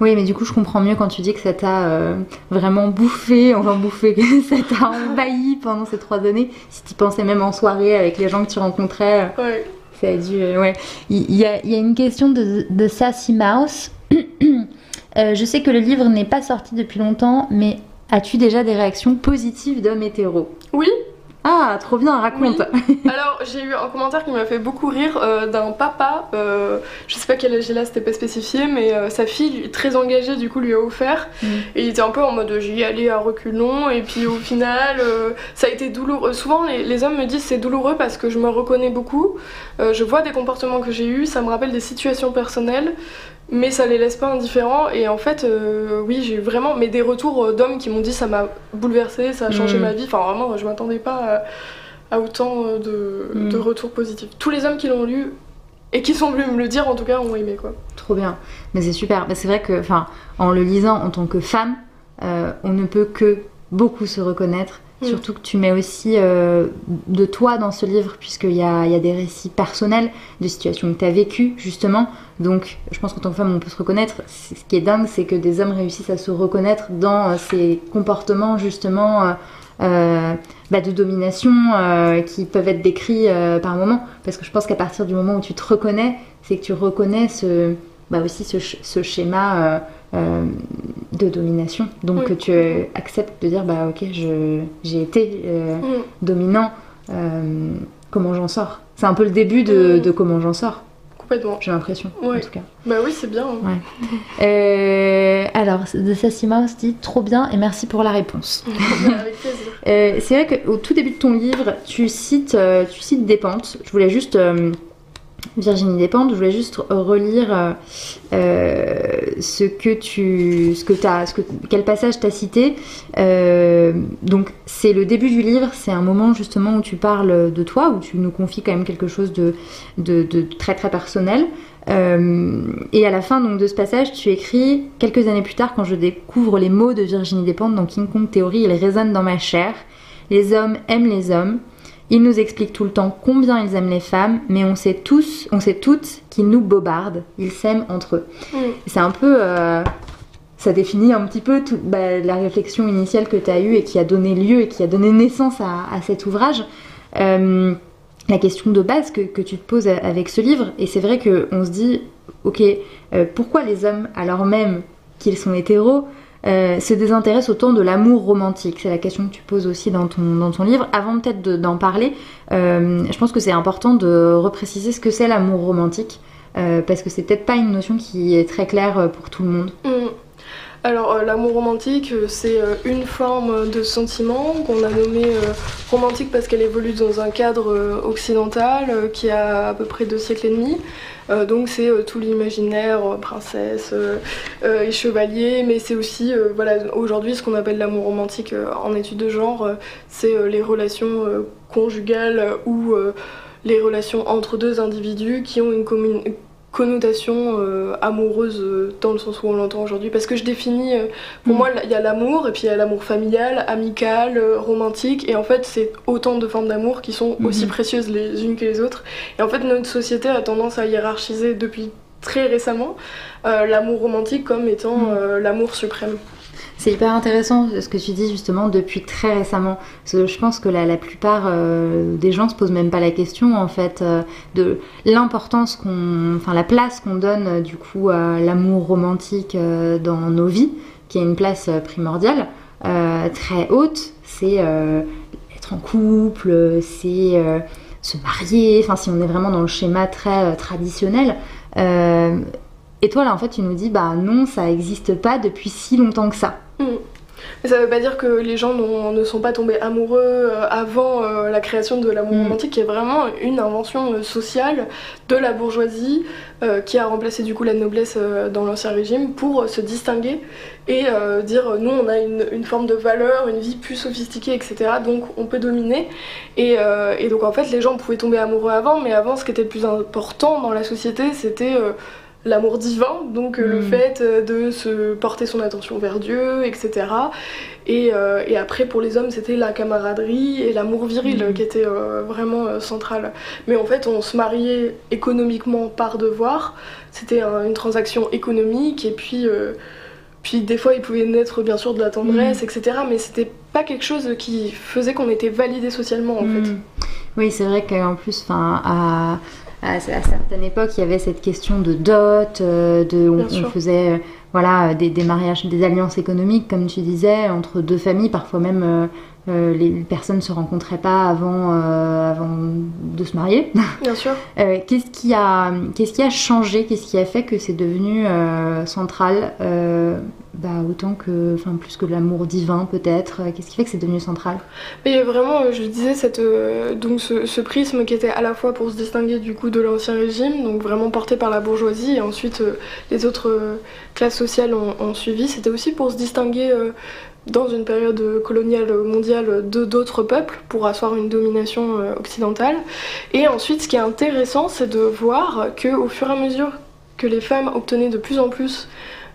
Oui, mais du coup, je comprends mieux quand tu dis que ça t'a euh, vraiment bouffé, enfin bouffé, [laughs] que ça t'a envahi pendant ces trois années. Si tu pensais même en soirée avec les gens que tu rencontrais, euh, Ouais. ça a dû. euh, ouais. Il il y, a, il y a une question de, de Sassy Mouse. [clears throat] Euh, je sais que le livre n'est pas sorti depuis longtemps, mais as-tu déjà des réactions positives d'hommes hétéros Oui, Ah, trop bien, raconte. Alors, j'ai eu un commentaire qui m'a fait beaucoup rire euh, d'un papa, euh, je sais pas quel âge il a, c'était pas spécifié, mais euh, sa fille, très engagée, du coup, lui a offert. Mm. Et il était un peu en mode j'y allais à reculons, et puis au final, euh, ça a été douloureux. Souvent, les, les hommes me disent c'est douloureux parce que je me reconnais beaucoup, je vois des comportements que j'ai eus, ça me rappelle des situations personnelles. Mais ça les laisse pas indifférents et en fait euh, oui j'ai eu vraiment mais des retours euh, d'hommes qui m'ont dit ça m'a bouleversé, ça a changé Mm. ma vie. Enfin vraiment je m'attendais pas à, à autant euh, de, Mm. de retours positifs. Tous les hommes qui l'ont lu et qui sont venus me le dire en tout cas ont aimé quoi. Trop bien. Mais c'est super. Bah, c'est vrai que, enfin, en le lisant en tant que femme, euh, on ne peut que beaucoup se reconnaître. Mm. Surtout que tu mets aussi euh, de toi dans ce livre, puisqu'il y y a des récits personnels, de situations que tu as vécues, justement. Donc, je pense qu'en tant que femme, on peut se reconnaître. Ce qui est dingue, c'est que des hommes réussissent à se reconnaître dans euh, ces comportements, justement, euh, euh, bah, de domination qui peuvent être décrits par moments. Parce que je pense qu'à partir du moment où tu te reconnais, c'est que tu reconnais bah, aussi ce schéma euh, de domination. Donc que tu euh, acceptes de dire, bah ok, je- j'ai été euh, Mm. dominant, euh, comment j'en sors? C'est un peu le début de, Mm. de comment j'en sors, Complètement. j'ai l'impression, en Ouais. tout cas. Bah oui c'est bien. hein. [laughs] Euh, alors, de Sassy Mouse dit trop bien et merci pour la réponse. [laughs] Avec plaisir. Euh, c'est vrai qu'au tout début de ton livre, tu cites, euh, tu cites Despentes. Je voulais juste. Virginie Despentes, je voulais juste relire euh, euh, ce que tu. Ce que que, quel passage t'as cité. Euh, donc, c'est le début du livre, c'est un moment justement où tu parles de toi, où tu nous confies quand même quelque chose de, très très personnel. Et à la fin donc, de ce passage, tu écris Quelques années plus tard, quand je découvre les mots de Virginie Despentes dans King Kong Theory, ils résonnent dans ma chair. Les hommes aiment les hommes. Ils nous expliquent tout le temps combien ils aiment les femmes, mais on sait tous, on sait toutes qu'ils nous bobardent. Ils s'aiment entre eux. Mm. C'est un peu. euh, ça définit un petit peu bah, la réflexion initiale que tu as eue et qui a donné lieu et qui a donné naissance à, à cet ouvrage. Euh, la question de base que, que tu te poses avec ce livre, et c'est vrai qu'on se dit, ok, euh, pourquoi les hommes, alors même qu'ils sont hétéros, euh, se désintéressent autant de l'amour romantique C'est la question que tu poses aussi dans ton, dans ton livre. Avant peut-être de- d'en parler, euh, je pense que c'est important de repréciser ce que c'est l'amour romantique, euh, parce que c'est peut-être pas une notion qui est très claire pour tout le monde. Mm. Alors l'amour romantique, c'est une forme de sentiment qu'on a nommé romantique parce qu'elle évolue dans un cadre occidental qui a à peu près deux siècles et demi. Euh, donc c'est euh, tout l'imaginaire, euh, princesse et chevalier, mais c'est aussi voilà aujourd'hui ce qu'on appelle l'amour romantique en études de genre, c'est les relations conjugales ou les relations entre deux individus qui ont une commune connotation euh, amoureuse euh, dans le sens où on l'entend aujourd'hui parce que je définis euh, pour Mm. moi il y a l'amour et puis il y a l'amour familial, amical, romantique et en fait c'est autant de formes d'amour qui sont aussi Mhm. précieuses les unes que les autres et en fait notre société a tendance à hiérarchiser depuis très récemment l'amour romantique comme étant Mm. l'amour suprême. C'est hyper intéressant ce que tu dis justement depuis très récemment. Je pense que la, plupart euh, des gens se posent même pas la question en fait euh, de l'importance qu'on, enfin la place qu'on donne euh, du coup à l'amour romantique dans nos vies, qui est une place primordiale, très haute. C'est être en couple, c'est se marier. Enfin si on est vraiment dans le schéma très traditionnel. Et toi là en fait tu nous dis bah non ça existe pas depuis si longtemps que ça. Mm. Mais ça veut pas dire que les gens ne sont pas tombés amoureux euh, avant euh, la création de l'amour mm. romantique, qui est vraiment une invention euh, sociale de la bourgeoisie qui a remplacé du coup la noblesse dans l'ancien régime pour se distinguer et dire nous on a une, forme de valeur, une vie plus sophistiquée, etc. Donc on peut dominer. Et, et, donc en fait les gens pouvaient tomber amoureux avant, mais avant ce qui était le plus important dans la société c'était l'amour divin, donc euh, le hmm. fait euh, de se porter son attention vers Dieu, etc. Euh, et, après, pour les hommes, c'était la camaraderie et l'amour viril hmm. qui était vraiment central. Mais en fait, on se mariait économiquement par devoir, c'était une transaction économique, et puis, puis des fois, il pouvait naître bien sûr de la tendresse, hmm. etc. Mais c'était pas quelque chose qui faisait qu'on était validé socialement, en fait. Oui, c'est vrai qu'en plus, enfin, à à, certaines époques, il y avait cette question de dot, euh, de, on, faisait euh, voilà, des, des, mariages, des alliances économiques, comme tu disais, entre deux familles, parfois même euh, les personnes ne se rencontraient pas avant, euh, avant de se marier. [laughs] Bien sûr. Euh, qu'est-ce, qui a, qu'est-ce qui a changé? Qu'est-ce qui a fait que c'est devenu central bah, autant que, enfin, plus que l'amour divin peut-être? Qu'est-ce qui fait que c'est devenu central? Mais vraiment, je disais, cette, donc ce, prisme qui était à la fois pour se distinguer du coup de l'ancien régime, donc vraiment porté par la bourgeoisie, et ensuite les autres classes sociales ont, ont suivi, c'était aussi pour se distinguer dans une période coloniale mondiale de d'autres peuples pour asseoir une domination euh, occidentale. Et ensuite, ce qui est intéressant, c'est de voir que au fur et à mesure que les femmes obtenaient de plus en plus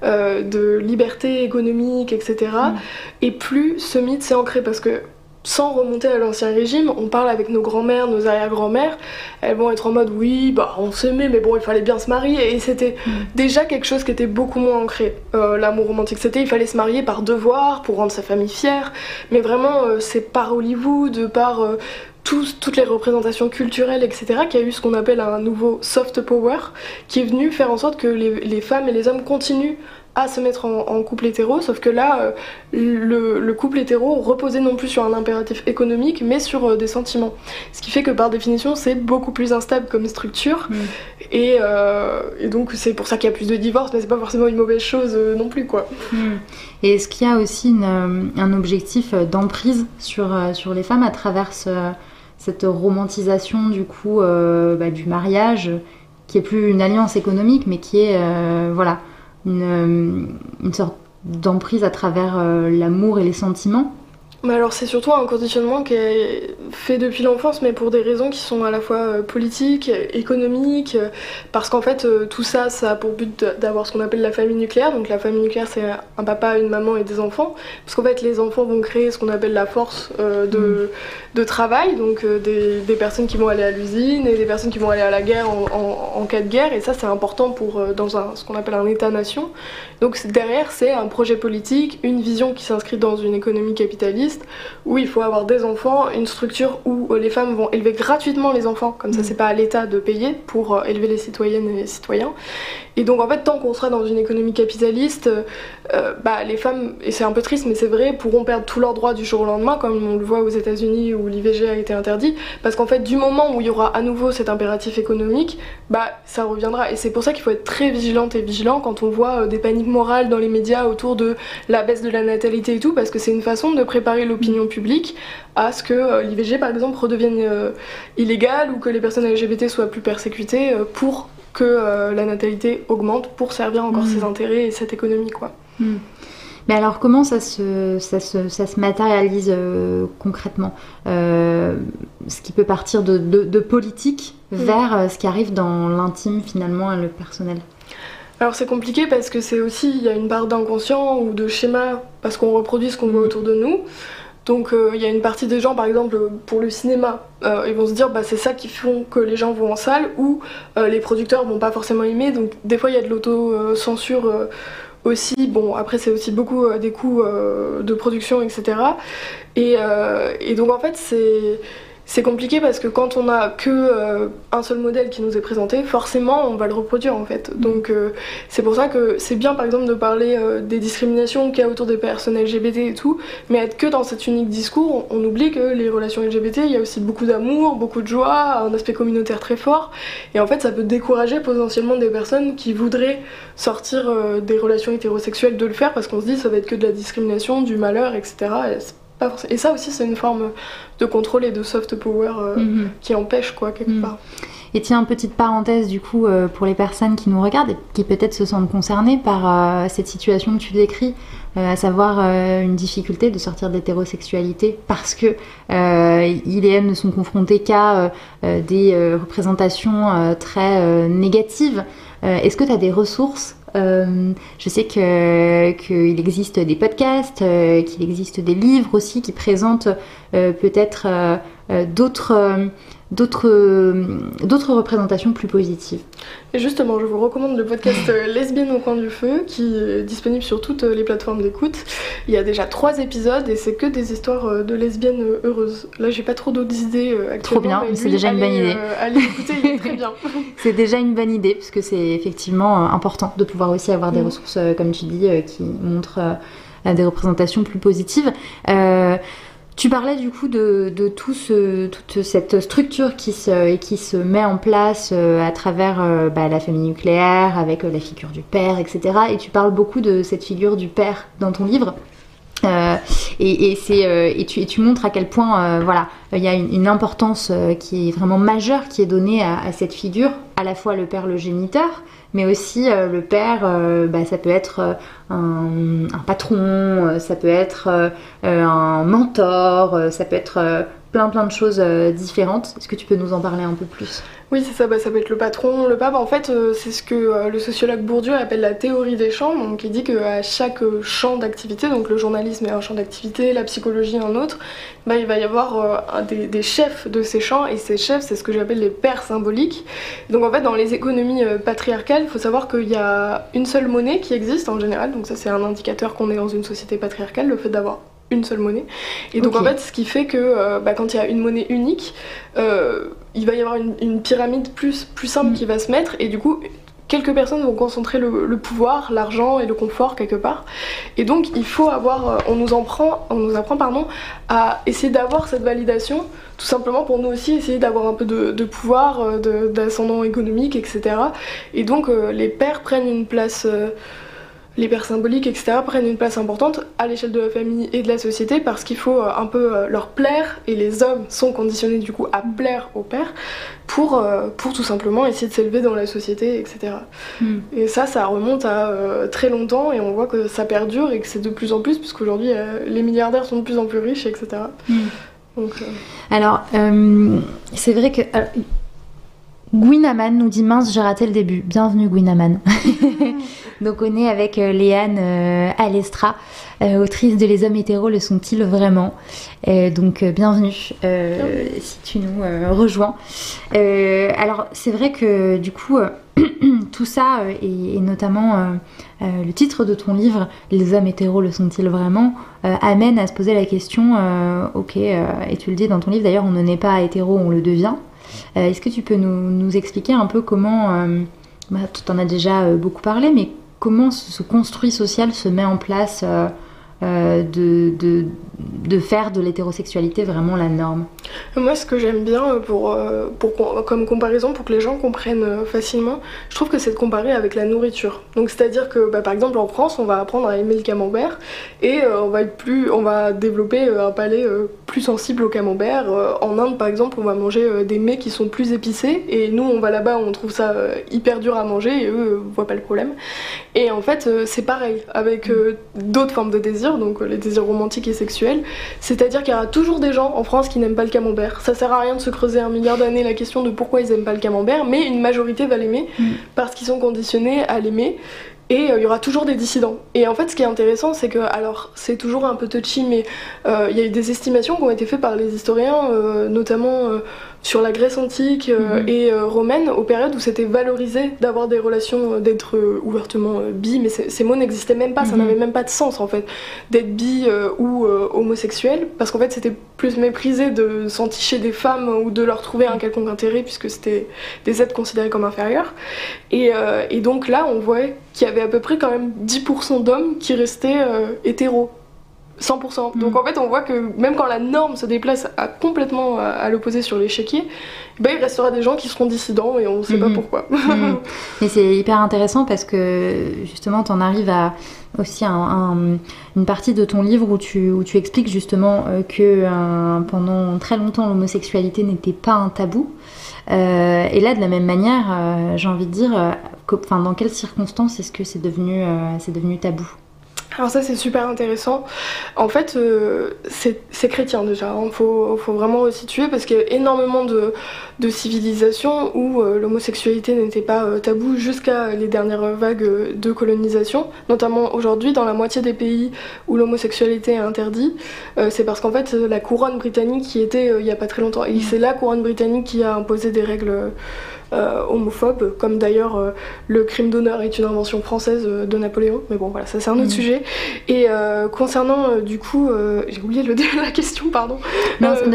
euh, de liberté économique, etc., mm. et plus ce mythe s'est ancré parce que sans remonter à l'ancien régime, on parle avec nos grands-mères, nos arrière-grands-mères, elles vont être en mode oui, bah on s'aimait, mais bon, il fallait bien se marier, et c'était mm. déjà quelque chose qui était beaucoup moins ancré. Euh, l'amour romantique, c'était il fallait se marier par devoir, pour rendre sa famille fière, mais vraiment, euh, c'est par Hollywood, par euh, toutes les représentations culturelles, etc., qu'il y a eu ce qu'on appelle un nouveau soft power, qui est venu faire en sorte que les femmes et les hommes continuent à se mettre en, couple hétéro, sauf que là, euh, le, couple hétéro reposait non plus sur un impératif économique, mais sur euh, des sentiments. Ce qui fait que par définition, c'est beaucoup plus instable comme structure, mm. euh, et, donc c'est pour ça qu'il y a plus de divorces, mais c'est pas forcément une mauvaise chose non plus, quoi. Mm. Et est-ce qu'il y a aussi un objectif d'emprise sur, sur les femmes à travers cette romantisation du coup bah, du mariage, qui est plus une alliance économique, mais qui est, voilà une, une sorte d'emprise à travers euh, l'amour et les sentiments mais alors c'est surtout un conditionnement qui est fait depuis l'enfance, mais pour des raisons qui sont à la fois euh, politiques, économiques, euh, parce qu'en fait euh, tout ça, ça a pour but d'avoir ce qu'on appelle la famille nucléaire. Donc la famille nucléaire, c'est un papa, une maman et des enfants, parce qu'en fait les enfants vont créer ce qu'on appelle la force de, de, travail, donc des, des, personnes qui vont aller à l'usine et des personnes qui vont aller à la guerre en, en, cas de guerre, et ça c'est important pour dans un, ce qu'on appelle un État-nation. Donc derrière c'est un projet politique, une vision qui s'inscrit dans une économie capitaliste où il faut avoir des enfants, une structure où euh, les femmes vont élever gratuitement les enfants, comme ça mm. c'est pas à l'État de payer pour euh, élever les citoyennes et les citoyens. Et donc en fait, tant qu'on sera dans une économie capitaliste, euh, bah, les femmes, et c'est un peu triste mais c'est vrai, pourront perdre tous leurs droits du jour au lendemain, comme on le voit aux États-Unis où l'IVG a été interdit, parce qu'en fait, du moment où il y aura à nouveau cet impératif économique, bah ça reviendra. Et c'est pour ça qu'il faut être très vigilante et vigilant quand on voit des paniques morales dans les médias autour de la baisse de la natalité et tout, parce que c'est une façon de préparer l'opinion publique à ce que euh, l'IVG par exemple redevienne euh, illégal ou que les personnes LGBT soient plus persécutées euh, pour que la natalité augmente pour servir encore ses mm. intérêts et cette économie quoi. Mm. Mais alors comment ça se, ça se, ça se matérialise concrètement Ce qui peut partir de, de, politique mm. vers ce qui arrive dans l'intime finalement et le personnel? Alors c'est compliqué parce que c'est aussi, il y a une part d'inconscient ou de schéma parce qu'on reproduit ce qu'on voit autour de nous. Donc euh, il y a une partie des gens, par exemple, pour le cinéma, euh, ils vont se dire bah c'est ça qui font que les gens vont en salle ou euh, les producteurs vont pas forcément aimer. Donc des fois il y a de l'auto-censure aussi. Bon après c'est aussi beaucoup des coûts de production, etc. Et, et, donc en fait c'est c'est compliqué parce que quand on a que euh, un seul modèle qui nous est présenté, forcément on va le reproduire en fait. Donc euh, c'est pour ça que c'est bien par exemple de parler euh, des discriminations qu'il y a autour des personnes LGBT et tout, mais être que dans cet unique discours, on, oublie que les relations LGBT, il y a aussi beaucoup d'amour, beaucoup de joie, un aspect communautaire très fort, et en fait ça peut décourager potentiellement des personnes qui voudraient sortir des relations hétérosexuelles de le faire parce qu'on se dit ça va être que de la discrimination, du malheur, etc. Et ça aussi, c'est une forme de contrôle et de soft power euh, mhm. qui empêche, quoi, quelque mhm. part. Et tiens, petite parenthèse du coup euh, pour les personnes qui nous regardent et qui peut-être se sentent concernées par euh, cette situation que tu décris, à savoir une difficulté de sortir d'hétérosexualité parce que il et elle ne sont confrontés qu'à des représentations très négatives. Est-ce que tu as des ressources euh, je sais qu'il existe des podcasts, euh, qu'il existe des livres aussi qui présentent euh, peut-être d'autres d'autres d'autres représentations plus positives. Et justement, je vous recommande le podcast euh, Lesbienne au coin du feu qui est disponible sur toutes les plateformes d'écoute. Il y a déjà trois épisodes et c'est que des histoires euh, de lesbiennes heureuses. Là, j'ai pas trop d'autres idées euh, actuellement. Trop bien, c'est déjà une bonne idée. allez écouter, il est très bien. [laughs] [laughs] c'est déjà une bonne idée parce que c'est effectivement important de pouvoir aussi avoir des mm. ressources, comme tu dis, qui montrent des représentations plus positives. Tu parlais du coup de, tout ce, toute cette structure qui se, qui se met en place euh, à travers euh, bah, la famille nucléaire, avec euh, la figure du père, etc. Et tu parles beaucoup de cette figure du père dans ton livre. Et, et, tu, montres à quel point voilà, il y a une, importance qui est vraiment majeure qui est donnée à, cette figure, à la fois le père, le géniteur, mais aussi euh, le père, euh, bah, ça peut être euh, un, patron, ça peut être un mentor, ça peut être plein plein de choses différentes. Est-ce que tu peux nous en parler un peu plus? Oui, c'est ça, bah, ça peut être le patron, le pape. En fait, euh, c'est ce que euh, le sociologue Bourdieu appelle la théorie des champs. Donc, il dit qu'à chaque euh, champ d'activité, donc le journalisme est un champ d'activité, la psychologie un autre, bah, il va y avoir des, chefs de ces champs. Et ces chefs, c'est ce que j'appelle les pères symboliques. Donc, en fait, dans les économies patriarcales, il faut savoir qu'il y a une seule monnaie qui existe en général. Donc, ça, c'est un indicateur qu'on est dans une société patriarcale, le fait d'avoir une seule monnaie. Et donc en fait, ce qui fait que euh, bah, quand il y a une monnaie unique, euh, il va y avoir une, pyramide plus, plus simple mm. qui va se mettre, et du coup, quelques personnes vont concentrer le, pouvoir, l'argent et le confort quelque part. Et donc, il faut avoir, euh, on nous en prend, on nous apprend pardon, à essayer d'avoir cette validation, tout simplement pour nous aussi essayer d'avoir un peu de, pouvoir, d'ascendant économique, etc. Et donc, les pères prennent une place les pères symboliques, etc., prennent une place importante à l'échelle de la famille et de la société parce qu'il faut euh, un peu euh, leur plaire et les hommes sont conditionnés du coup à plaire aux pères pour, euh, pour tout simplement essayer de s'élever dans la société, etc. Hmm. Et ça, ça remonte à très longtemps et on voit que ça perdure et que c'est de plus en plus puisqu'aujourd'hui les milliardaires sont de plus en plus riches, etc. Hmm. Donc, Alors, c'est vrai que Gwyn nous dit mince, j'ai raté le début. Bienvenue Gwyn [laughs] Donc on est avec euh, Léane euh, Alestra, euh, autrice de Les hommes hétéros le sont-ils vraiment? Donc bienvenue si tu nous rejoins. alors c'est vrai que du coup [clears throat] tout ça et, notamment le titre de ton livre Les hommes hétéros le sont-ils vraiment amène à se poser la question ok et tu le dis dans ton livre d'ailleurs on ne naît pas hétéro on le devient. Euh, est-ce que tu peux nous, expliquer un peu comment, euh, bah, tu en as déjà euh, beaucoup parlé, mais comment ce, construit social se met en place euh, de, de, de, faire de l'hétérosexualité vraiment la norme Moi, ce que j'aime bien pour, euh, pour, comme comparaison, pour que les gens comprennent euh, facilement, je trouve que c'est de comparer avec la nourriture. Donc, c'est-à-dire que, bah, par exemple, en France, on va apprendre à aimer le camembert et on va être plus, on va développer un palais plus sensible au camembert. en Inde, par exemple, on va manger des mets qui sont plus épicés et nous, on va là-bas, on trouve ça hyper dur à manger et eux voient pas le problème. Et en fait, c'est pareil avec d'autres formes de désir donc euh, les désirs romantiques et sexuels. C'est-à-dire qu'il y aura toujours des gens en France qui n'aiment pas le camembert. Ça sert à rien de se creuser un milliard d'années la question de pourquoi ils aiment pas le camembert, mais une majorité va l'aimer mm. parce qu'ils sont conditionnés à l'aimer. et il y aura toujours des dissidents. Et en fait, ce qui est intéressant, c'est que, alors, c'est toujours un peu touchy, mais il y a eu des estimations qui ont été faites par les historiens, notamment sur la Grèce antique euh, mhm. et euh, romaine, aux périodes où c'était valorisé d'avoir des relations, euh, d'être ouvertement bi, mais ces mots n'existaient même pas, ça mhm. n'avait même pas de sens en fait, d'être bi ou homosexuel, parce qu'en fait c'était plus méprisé de s'enticher des femmes ou de leur trouver un quelconque intérêt, puisque c'était des êtres considérés comme inférieurs. Et, et donc là, on voit qu'il y avait à peu près quand même 10% d'hommes qui restaient hétéros. 100%. Donc mm. en fait, on voit que même quand la norme se déplace à complètement à, l'opposé sur l'échiquier, ben, il restera des gens qui seront dissidents et on ne sait pas mm-hmm. pourquoi. Mm. [laughs] Et c'est hyper intéressant parce que justement, tu en arrives à aussi une partie de ton livre où tu, où tu expliques justement euh, que euh, pendant très longtemps l'homosexualité n'était pas un tabou. Euh, et là, de la même manière, j'ai envie de dire, dans quelles circonstances est-ce que c'est devenu, c'est devenu tabou? Alors ça c'est super intéressant. En fait, euh, c'est chrétien déjà, il hein. faut, faut, vraiment resituer parce qu'il y a énormément de, de civilisations où euh, l'homosexualité n'était pas euh, tabou jusqu'à les dernières vagues de colonisation, notamment aujourd'hui dans la moitié des pays où l'homosexualité est interdite. c'est parce qu'en fait la couronne britannique qui était il n'y a pas très longtemps, et c'est la couronne britannique qui a imposé des règles euh, homophobe, comme d'ailleurs euh, le crime d'honneur est une invention française euh, de Napoléon, mais bon voilà, ça c'est un autre mm. sujet. Et concernant du coup, j'ai oublié le [laughs] la question, pardon.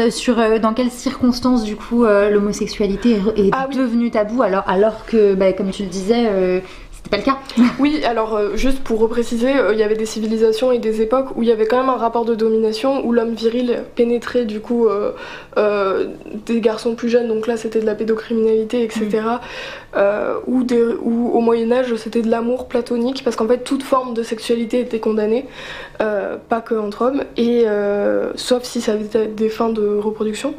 sur dans quelles circonstances du coup l'homosexualité est, ah devenue tabou alors, alors que, bah, comme tu le disais, pas le cas Oui, alors euh, juste pour repréciser, euh, il y avait des civilisations et des époques où il y avait quand même un rapport de domination où l'homme viril pénétrait du coup euh, des garçons plus jeunes, donc là c'était de la pédocriminalité, etc. Ou, ou, au Moyen Âge c'était de l'amour platonique parce qu'en fait toute forme de sexualité était condamnée, pas que entre hommes, et sauf si ça avait des fins de reproduction.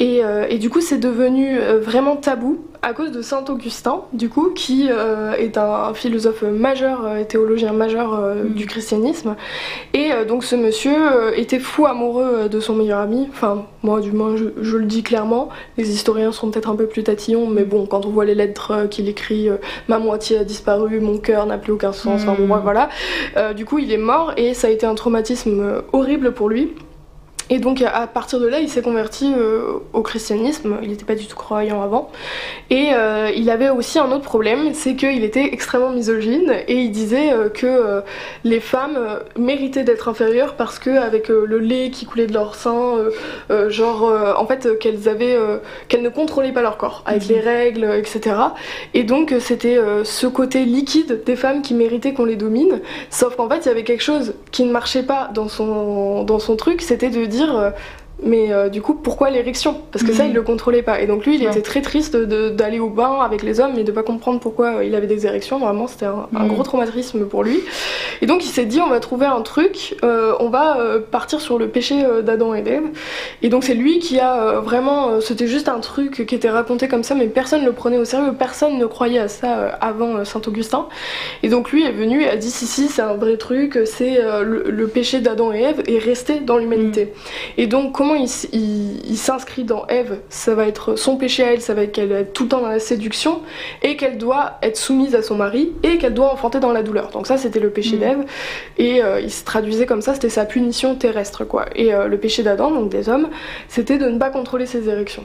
Euh, et, du coup, c'est devenu euh, vraiment tabou à cause de Saint Augustin, du coup, qui euh, est un, philosophe majeur, et théologien majeur mm. du christianisme. Et donc, ce monsieur était fou amoureux de son meilleur ami. Enfin, moi, du moins, je, le dis clairement. Les historiens sont peut-être un peu plus tatillons, mais bon, quand on voit les lettres qu'il écrit, ma moitié a disparu, mon cœur n'a plus aucun sens. Enfin, bon, mm. voilà. du coup, il est mort et ça a été un traumatisme horrible pour lui. Et donc à partir de là, il s'est converti euh, au christianisme. Il n'était pas du tout croyant avant. Et euh, il avait aussi un autre problème, c'est qu'il était extrêmement misogyne et il disait euh, que les femmes méritaient d'être inférieures parce que avec le lait qui coulait de leur sein, genre en fait qu'elles avaient, qu'elles ne contrôlaient pas leur corps avec les règles, etc. Et donc c'était ce côté liquide des femmes qui méritaient qu'on les domine. Sauf qu'en fait il y avait quelque chose qui ne marchait pas dans son dans son truc, c'était de dire dire mais euh, du coup, pourquoi l'érection? Parce que ça, il le contrôlait pas. Et donc lui, il était très triste d'aller au bain avec les hommes et de pas comprendre pourquoi euh, il avait des érections. Vraiment, c'était un, mhm. gros traumatisme pour lui. Et donc il s'est dit, on va trouver un truc, euh, on va partir sur le péché d'Adam et d'Ève. Et donc c'est lui qui a vraiment, c'était juste un truc qui était raconté comme ça, mais personne ne le prenait au sérieux, personne ne croyait à ça avant Saint Augustin. Et donc lui est venu et a dit, si si, c'est un vrai truc, c'est le, péché d'Adam et Ève et rester dans l'humanité. Mhm. Et donc comment il, s'inscrit dans Ève, ça va être son péché à elle, ça va être qu'elle est tout le temps dans la séduction et qu'elle doit être soumise à son mari et qu'elle doit enfanter dans la douleur. Donc ça c'était le péché mm. d'Ève et euh, il se traduisait comme ça, c'était sa punition terrestre quoi. Et euh, le péché d'Adam, donc des hommes, c'était de ne pas contrôler ses érections.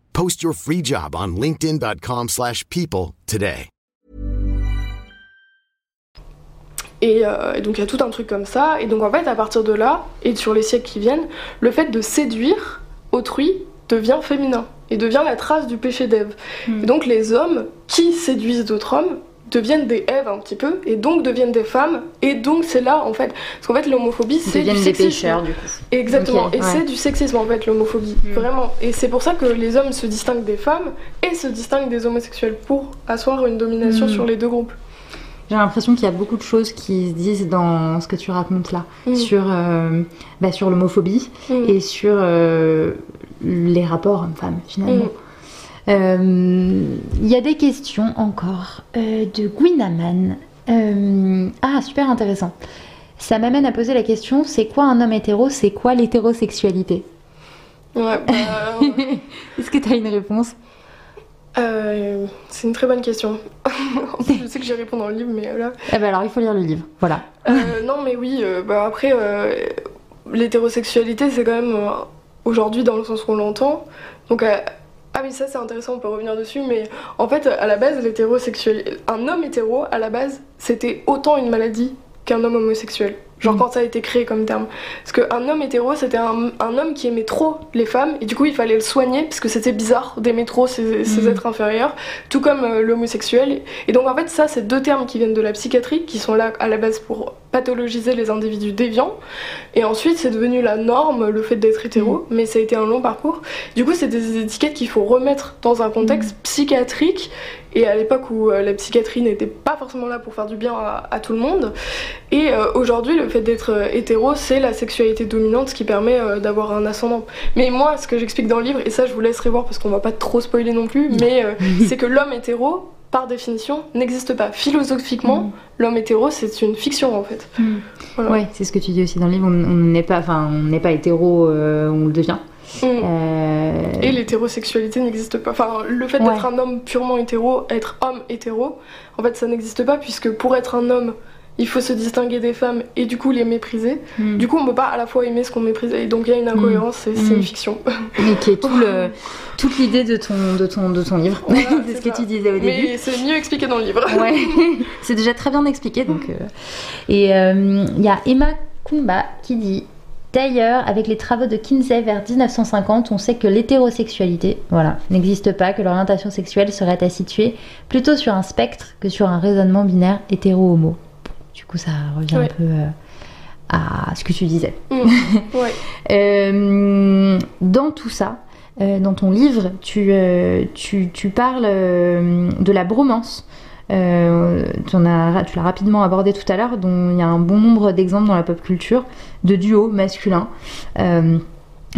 Post your free job on linkedin.com/people today. Euh, et, donc il y a tout un truc comme ça. Et donc en fait, à partir de là, et sur les siècles qui viennent, le fait de séduire autrui devient féminin et devient la trace du péché d'Ève. Hmm. Et donc les hommes qui séduisent d'autres hommes deviennent des Èves un petit peu et donc deviennent des femmes et donc c'est là en fait parce qu'en fait l'homophobie c'est du des pécheurs du coup exactement et c'est du sexisme en fait l'homophobie hmm. vraiment et c'est pour ça que les hommes se distinguent des femmes et se distinguent des homosexuels pour asseoir une domination hmm. sur les deux groupes j'ai l'impression qu'il y a beaucoup de choses qui se disent dans ce que tu racontes là, Mm. sur, euh, bah, sur l'homophobie Mm. et sur euh, les rapports hommes-femmes finalement. Mm. Euh, Il y a des questions encore euh, de Gwinaman. Euh, ah, super intéressant. Ça m'amène à poser la question c'est quoi un homme hétéro C'est quoi l'hétérosexualité? Ouais, bah, [laughs] Est-ce que tu as une réponse? Euh, c'est une très bonne question. [laughs] Je sais que j'y réponds dans le livre, mais là. Eh ben alors, il faut lire le livre. Voilà. Euh, non, mais oui, euh, bah après, l'hétérosexualité, c'est quand même aujourd'hui dans le sens qu'on l'entend. Donc, ah oui, ça c'est intéressant, on peut revenir dessus, mais en fait, à la base, l'hétérosexualité. Un homme hétéro, à la base, c'était autant une maladie qu'un homme homosexuel. Genre Mhm. quand ça a été créé comme terme. Parce qu'un homme hétéro, c'était un, un homme qui aimait trop les femmes, et du coup, il fallait le soigner, parce que c'était bizarre d'aimer trop ces, ces Mhm. êtres inférieurs, tout comme euh, l'homosexuel. Et donc, en fait, ça, c'est deux termes qui viennent de la psychiatrie, qui sont là à la base pour pathologiser les individus déviants. Et ensuite, c'est devenu la norme, le fait d'être hétéro, mais ça a été un long parcours. Du coup, c'est des étiquettes qu'il faut remettre dans un contexte psychiatrique. Et à l'époque où euh, la psychiatrie n'était pas forcément là pour faire du bien à, à tout le monde. Et euh, aujourd'hui, le fait d'être euh, hétéro, c'est la sexualité dominante, qui permet euh, d'avoir un ascendant. Mais moi, ce que j'explique dans le livre, et ça je vous laisserai voir parce qu'on va pas trop spoiler non plus, mais euh, [laughs] c'est que l'homme hétéro, par définition, n'existe pas. Philosophiquement, l'homme hétéro, c'est une fiction en fait. Voilà. Ouais, c'est ce que tu dis aussi dans le livre. On on n'est pas, enfin, on n'est pas hétéro, euh, on le devient. Mm. Euh, Et l'hétérosexualité n'existe pas. Enfin, le fait Ouais. d'être un homme purement hétéro, être homme hétéro, en fait, ça n'existe pas puisque pour être un homme, il faut se distinguer des femmes et du coup les mépriser. mm. Du coup, on peut pas à la fois aimer ce qu'on méprise. Et donc, il y a une incohérence, c'est c'est Mm. une fiction. [laughs] Et qui est tout le, toute l'idée de ton, de ton, de ton livre. Voilà, [laughs] c'est ce que tu disais au début. Mais c'est mieux expliqué dans le livre. [laughs] Ouais, c'est déjà très bien expliqué. Donc, euh. Et euh, il y a Emma Kumba qui dit D'ailleurs, avec les travaux de Kinsey vers 1950, on sait que l'hétérosexualité voilà, n'existe pas, que l'orientation sexuelle serait à situer plutôt sur un spectre que sur un raisonnement binaire hétéro-homo. Du coup, ça revient Ouais. un peu euh, à ce que tu disais. Mm. [laughs] Ouais. Euh, dans tout ça, euh, dans ton livre, tu, tu, tu parles de la bromance. Euh, tu l'as rapidement abordé tout à l'heure, dont il y a un bon nombre d'exemples dans la pop culture de duos masculins. Euh,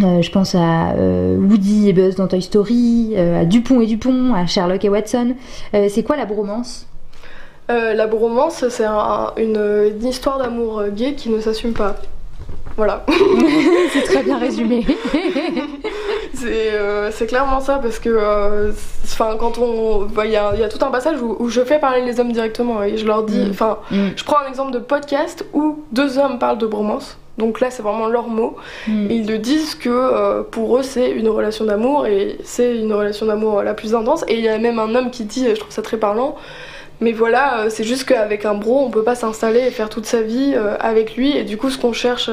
euh, je pense à euh, Woody et Buzz dans Toy Story, à Dupont et Dupont, à Sherlock et Watson. C'est quoi la bromance? La bromance, c'est un- une, une histoire d'amour gay qui ne s'assume pas. Voilà. [laughs] C'est très bien résumé. [laughs] C'est euh, c'est clairement ça parce que euh, enfin quand on bah, il y, a, il y a tout un passage où, où je fais parler les hommes directement et je leur dis Mm. enfin Mm. je prends un exemple de podcast où deux hommes parlent de bromance donc là c'est vraiment leur mot Mm. et ils le disent que euh, pour eux c'est une relation d'amour et c'est une relation d'amour la plus intense et il y a même un homme qui dit je trouve ça très parlant mais voilà, euh, c'est juste qu'avec un bro, on peut pas s'installer et faire toute sa vie euh, avec lui. Et du coup, ce qu'on cherche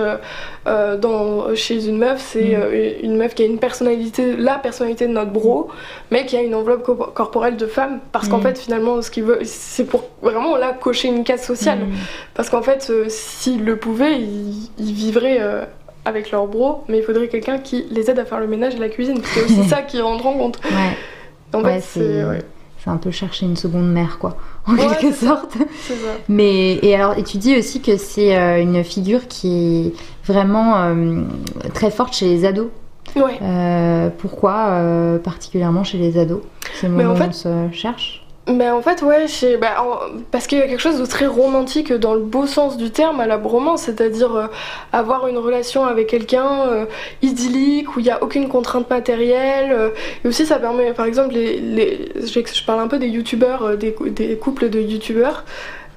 euh, dans, chez une meuf, c'est Mm. une meuf qui a une personnalité, la personnalité de notre bro, mais qui a une enveloppe co- corporelle de femme. Parce qu'en Mm. fait, finalement, ce qu'il veut, c'est pour vraiment là cocher une case sociale. Mm. Parce qu'en fait, s'ils le pouvaient, ils, ils vivraient. euh, avec leur bro, mais il faudrait quelqu'un qui les aide à faire le ménage et la cuisine. C'est aussi [laughs] ça qu'ils rendent en compte. Ouais. En Ouais, fait, c'est c'est ouais, c'est un peu chercher une seconde mère, quoi, en Ouais, quelque ça. sorte. c'est ça. Mais et alors, et tu dis aussi que c'est euh, une figure qui est vraiment euh, très forte chez les ados. Ouais. Euh, pourquoi particulièrement chez les ados? C'est le moment en fait- on se cherche. Mais en fait, ouais, bah, en- parce qu'il y a quelque chose de très romantique dans le beau sens du terme à la bromance, c'est-à-dire euh, avoir une relation avec quelqu'un euh, idyllique où il n'y a aucune contrainte matérielle. euh, et aussi, ça permet, par exemple, les, les- je parle un peu des youtubeurs, des, des couples de youtubeurs,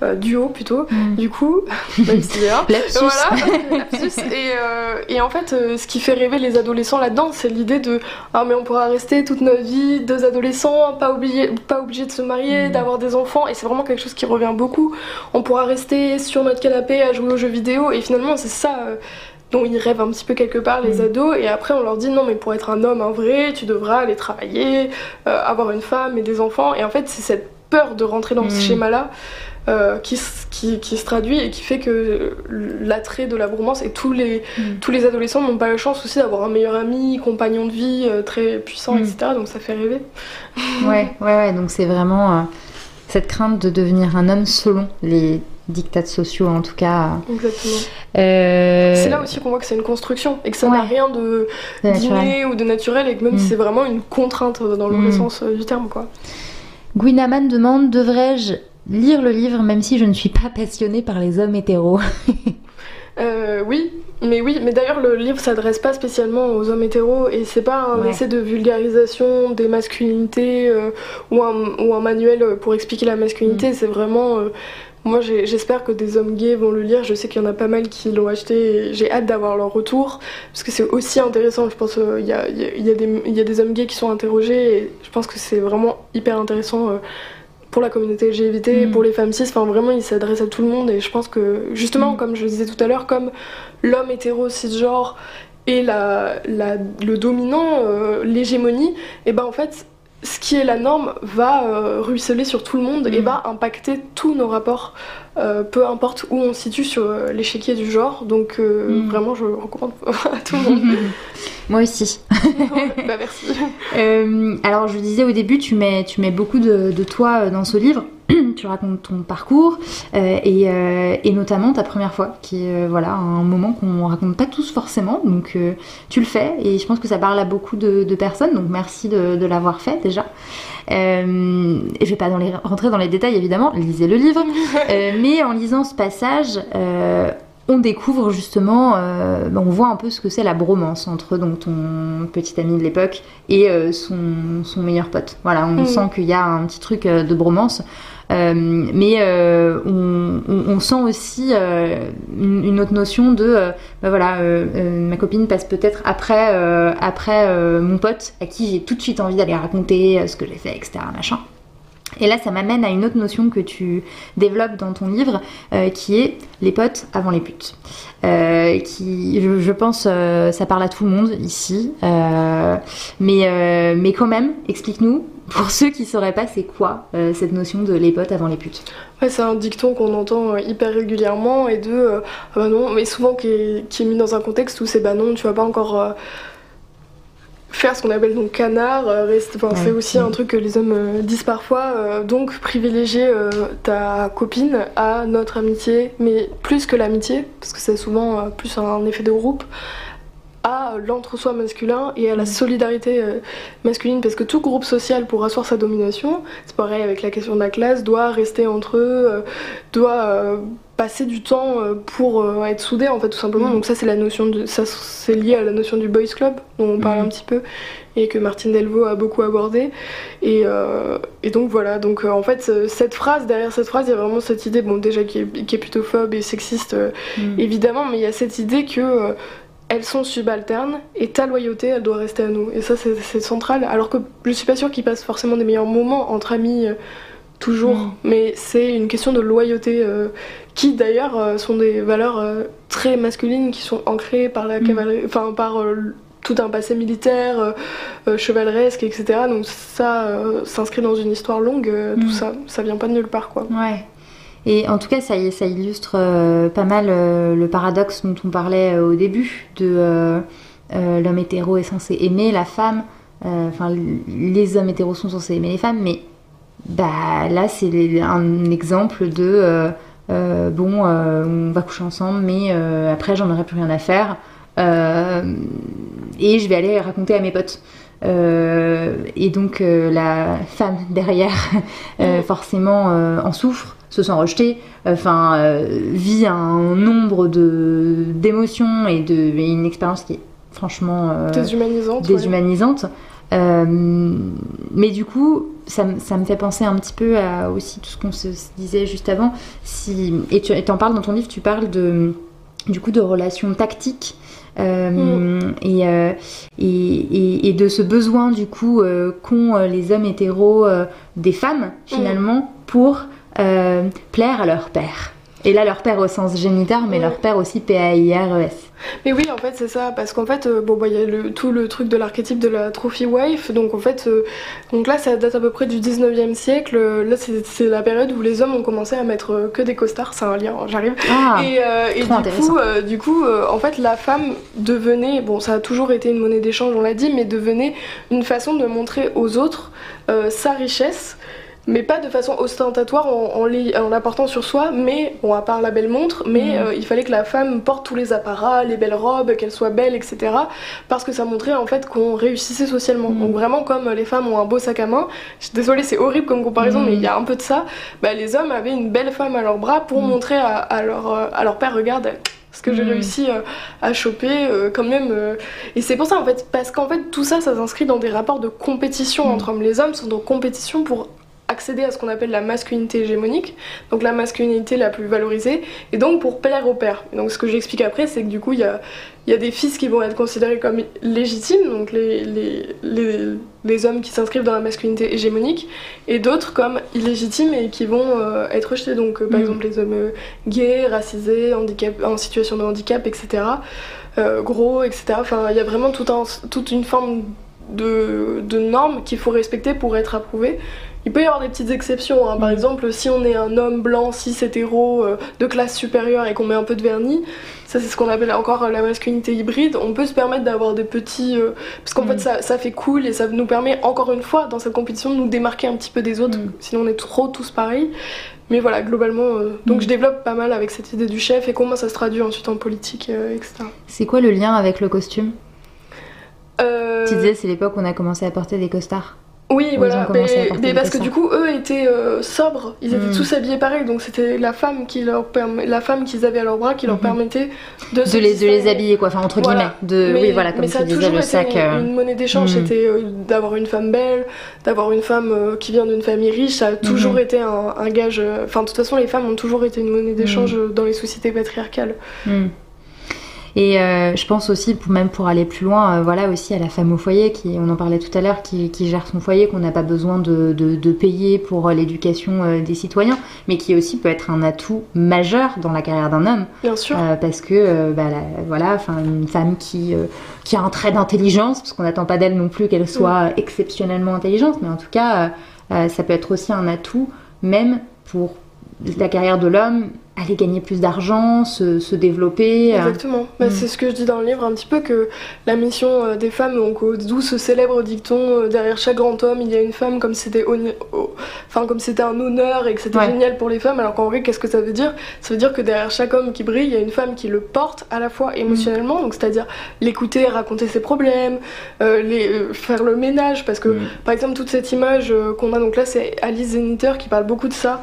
euh, duo plutôt, Mm. du coup, [laughs] même si. Lapsus. Voilà. [laughs] Et, euh, et en fait, euh, ce qui fait rêver les adolescents là-dedans, c'est l'idée de ah mais on pourra rester toute notre vie deux adolescents, pas obligés, pas obligés de se marier, Mm. d'avoir des enfants. Et c'est vraiment quelque chose qui revient beaucoup. On pourra rester sur notre canapé à jouer aux jeux vidéo. Et finalement, c'est ça. euh, dont ils rêvent un petit peu quelque part les Mm. ados et après on leur dit non mais pour être un homme un vrai tu devras aller travailler euh, avoir une femme et des enfants et en fait c'est cette peur de rentrer dans ce schéma là euh, qui, s- qui, qui se traduit et qui fait que l'attrait de la bromance et tous les, Mm. tous les adolescents n'ont pas la chance aussi d'avoir un meilleur ami, compagnon de vie euh, très puissant, Mm. etc. Donc ça fait rêver. [laughs] Ouais, ouais, ouais. Donc c'est vraiment, euh, cette crainte de devenir un homme selon les dictats sociaux en tout cas. Exactement. Euh, C'est là aussi qu'on voit que c'est une construction et que ça n'a rien de d'inné ou de naturel et que même Mm. c'est vraiment une contrainte dans le vrai Mm. sens du terme quoi. Gwinaman demande devrais-je lire le livre même si je ne suis pas passionnée par les hommes hétéros [laughs] Euh, oui, mais oui, mais d'ailleurs le livre s'adresse pas spécialement aux hommes hétéros et c'est pas un Ouais. essai de vulgarisation des masculinités euh, ou, un, ou un manuel pour expliquer la masculinité, Mm. c'est vraiment... euh, moi j'espère que des hommes gays vont le lire, je sais qu'il y en a pas mal qui l'ont acheté et j'ai hâte d'avoir leur retour parce que c'est aussi intéressant, je pense euh, il y, y y a des hommes gays qui sont interrogés et je pense que c'est vraiment hyper intéressant. Pour la communauté LGBT, Mm. pour les femmes cis, enfin vraiment il s'adresse à tout le monde et je pense que justement Mm. comme je le disais tout à l'heure, comme l'homme hétéro cisgenre la, la- le dominant, euh, l'hégémonie, et ben en fait ce qui est la norme va euh, ruisseler sur tout le monde et Mm. va impacter tous nos rapports, euh, peu importe où on se situe sur euh, l'échiquier du genre. Donc euh, Mm. vraiment je recommande [laughs] à tout le monde. [laughs] Moi aussi. [laughs] bah merci. Alors je disais au début, tu mets, tu mets beaucoup de, de toi dans ce livre. [clears throat] tu racontes ton parcours euh, et, euh, et notamment ta première fois, qui est euh, voilà un moment qu'on raconte pas tous forcément. Donc tu le fais et je pense que ça parle à beaucoup de, de personnes. Donc merci de, de l'avoir fait déjà. Euh, je vais pas dans les, rentrer dans les détails évidemment. Lisez le livre. [laughs] Mais en lisant ce passage, on découvre justement, euh, on voit un peu ce que c'est la bromance entre donc ton petit ami de l'époque et euh, son, son meilleur pote. Voilà, on Mm. sent qu'il y a un petit truc de bromance. Euh, mais euh, on, sent aussi euh, une, autre notion de bah voilà ma copine passe peut-être après après mon pote à qui j'ai tout de suite envie d'aller raconter ce que j'ai fait etc machin. Et là ça m'amène à une autre notion que tu développes dans ton livre qui est les potes avant les putes. Qui je, pense euh, ça parle à tout le monde ici mais mais quand même explique-nous pour ceux qui sauraient pas c'est quoi euh, cette notion de les potes avant les putes? Ouais, c'est un dicton qu'on entend euh, hyper régulièrement et de euh, ah bah non, mais souvent qui est, qui est mis dans un contexte où c'est bah non, tu vas pas encore euh, faire ce qu'on appelle donc canard. reste- Ouais. C'est aussi un truc que les hommes disent parfois. donc privilégier ta copine à notre amitié, mais plus que l'amitié, parce que c'est souvent plus un effet de groupe à l'entre-soi masculin et à la Mm. solidarité euh, masculine parce que tout groupe social pour asseoir sa domination c'est pareil avec la question de la classe doit rester entre eux euh, doit euh, passer du temps pour être soudé en fait tout simplement Mm. donc ça c'est la notion de ça c'est lié à la notion du boys club dont on parle Mm. un petit peu et que Martine Delvaux a beaucoup abordé et, euh, et donc voilà donc euh, en fait cette phrase derrière cette phrase il y a vraiment cette idée bon déjà qui est, qui est plutôt phobe et sexiste euh, évidemment, mais il y a cette idée que elles sont subalternes et ta loyauté, elle doit rester à nous. Et ça, c'est central. Alors que je suis pas sûre qu'ils passent forcément des meilleurs moments entre amis. euh, Toujours, mais c'est une question de loyauté euh, qui d'ailleurs euh, sont des valeurs très masculines qui sont ancrées par la Mm. cavalerie, enfin par tout un passé militaire, chevaleresque, etc. Donc ça s'inscrit dans une histoire longue, euh, Mm. tout ça, ça vient pas de nulle part quoi. Ouais. Et en tout cas, ça, illustre euh, pas mal euh, le paradoxe dont on parlait euh, au début, de l'homme hétéro est censé aimer la femme, enfin les hommes hétéros sont censés aimer les femmes, mais bah là c'est un exemple de bon, on va coucher ensemble, mais après j'en aurai plus rien à faire, et je vais aller raconter à mes potes. Et donc la femme derrière [laughs] forcément en souffre, se sent rejetée, enfin euh, vit un nombre de d'émotions et de et une expérience qui est franchement euh, Déshumanisante. ouais. Euh, mais du coup, ça, me- ça me fait penser un petit peu à aussi tout ce qu'on se se disait juste avant. Si, et tu en parles dans ton livre, tu parles de, du coup de relations tactiques. euh, et, euh, et, et- et de ce besoin du coup euh, qu'ont les hommes hétéros des femmes finalement pour euh, plaire à leur père. Et là, leur père au sens géniteur, mais Ouais. leur père aussi P-A-I-R-E-S. Mais oui, en fait, c'est ça, parce qu'en fait, euh, bon, bah, il y a le, tout le truc de l'archétype de la trophy wife, donc en fait, euh, donc là, ça date à peu près du 19e siècle, euh, là, c'est la période où les hommes ont commencé à mettre que des costards, c'est un lien, j'arrive. Ah, et et du, coup, du coup, en fait, la femme devenait, bon, ça a toujours été une monnaie d'échange, on l'a dit, mais devenait une façon de montrer aux autres sa richesse mais pas de façon ostentatoire en, en, l'apportant sur soi, mais bon, à part la belle montre, mais mm. euh, il fallait que la femme porte tous les apparats, les belles robes, qu'elle soit belle, etc. Parce que ça montrait en fait qu'on réussissait socialement. Mm. Donc vraiment comme les femmes ont un beau sac à main, je suis désolée c'est horrible comme comparaison, mm. mais il y a un peu de ça, bah, les hommes avaient une belle femme à leur bras pour montrer à, à, leur, à leur père, regarde, ce que j'ai réussi euh, à choper euh, quand même. Et c'est pour ça en fait, parce qu'en fait tout ça, ça s'inscrit dans des rapports de compétition entre hommes. Les hommes sont en compétition pour accéder à ce qu'on appelle la masculinité hégémonique, donc la masculinité la plus valorisée, et donc pour plaire au père. donc ce que j'explique après, c'est que du coup, il y a, y a, des fils qui vont être considérés comme légitimes, donc les, les, les, hommes qui s'inscrivent dans la masculinité hégémonique, et d'autres comme illégitimes et qui vont euh, être rejetés, donc euh, par mm. exemple les hommes euh, gays, racisés, handicap, en situation de handicap, etc., gros, etc. Enfin, il y a vraiment tout un, toute une forme de, de normes qu'il faut respecter pour être approuvé. Il peut y avoir des petites exceptions. Hein. Par mm. exemple, si on est un homme blanc, cis, hétéro, euh, de classe supérieure et qu'on met un peu de vernis, ça c'est ce qu'on appelle encore euh, la masculinité hybride, on peut se permettre d'avoir des petits... Euh, parce qu'en fait mm. ça, ça, fait cool et ça nous permet encore une fois dans cette compétition de nous démarquer un petit peu des autres, mm. sinon on est trop tous pareils. Mais voilà, globalement, donc je développe pas mal avec cette idée du chef et comment ça se traduit ensuite en politique, etc. C'est quoi le lien avec le costume? Tu disais c'est l'époque où on a commencé à porter des costards. Oui, voilà, mais, parce que du coup, eux étaient euh, sobres, ils étaient hmm. tous habillés pareil, donc c'était la femme qui leur la femme qu'ils avaient à leur bras qui leur hmm. permettait de, de, les, de les habiller, quoi, enfin entre guillemets. De, mais, oui, voilà, comme mais ça toujours le sac. Euh, une, monnaie d'échange, hmm. c'était euh, d'avoir une femme belle, d'avoir une femme qui vient d'une famille riche, ça a toujours été un, un gage. Enfin, de toute façon, les femmes ont toujours été une monnaie d'échange dans les sociétés patriarcales. Et euh, je pense aussi, même pour aller plus loin, euh, voilà aussi à la femme au foyer, qui, on en parlait tout à l'heure, qui, gère son foyer, qu'on n'a pas besoin de, de, payer pour euh, l'éducation des citoyens, mais qui aussi peut être un atout majeur dans la carrière d'un homme. Bien sûr. parce que, bah, voilà, une femme qui, qui a un trait d'intelligence, parce qu'on n'attend pas d'elle non plus qu'elle soit mm. exceptionnellement intelligente, mais en tout cas, ça peut être aussi un atout, même pour la carrière de l'homme aller gagner plus d'argent, se, se, développer. Euh. Exactement. Bah, mm. C'est ce que je dis dans le livre un petit peu que la mission euh, des femmes, donc d'où ce célèbre dicton euh, derrière chaque grand homme, il y a une femme comme c'était enfin comme c'était un honneur et que c'était génial pour les femmes. Alors qu'en vrai, qu'est-ce que ça veut dire? Ça veut dire que derrière chaque homme qui brille, il y a une femme qui le porte à la fois émotionnellement, donc c'est-à-dire l'écouter, raconter ses problèmes, les, faire le ménage, parce que mm. par exemple toute cette image qu'on a donc là, c'est Alice Zeniter qui parle beaucoup de ça,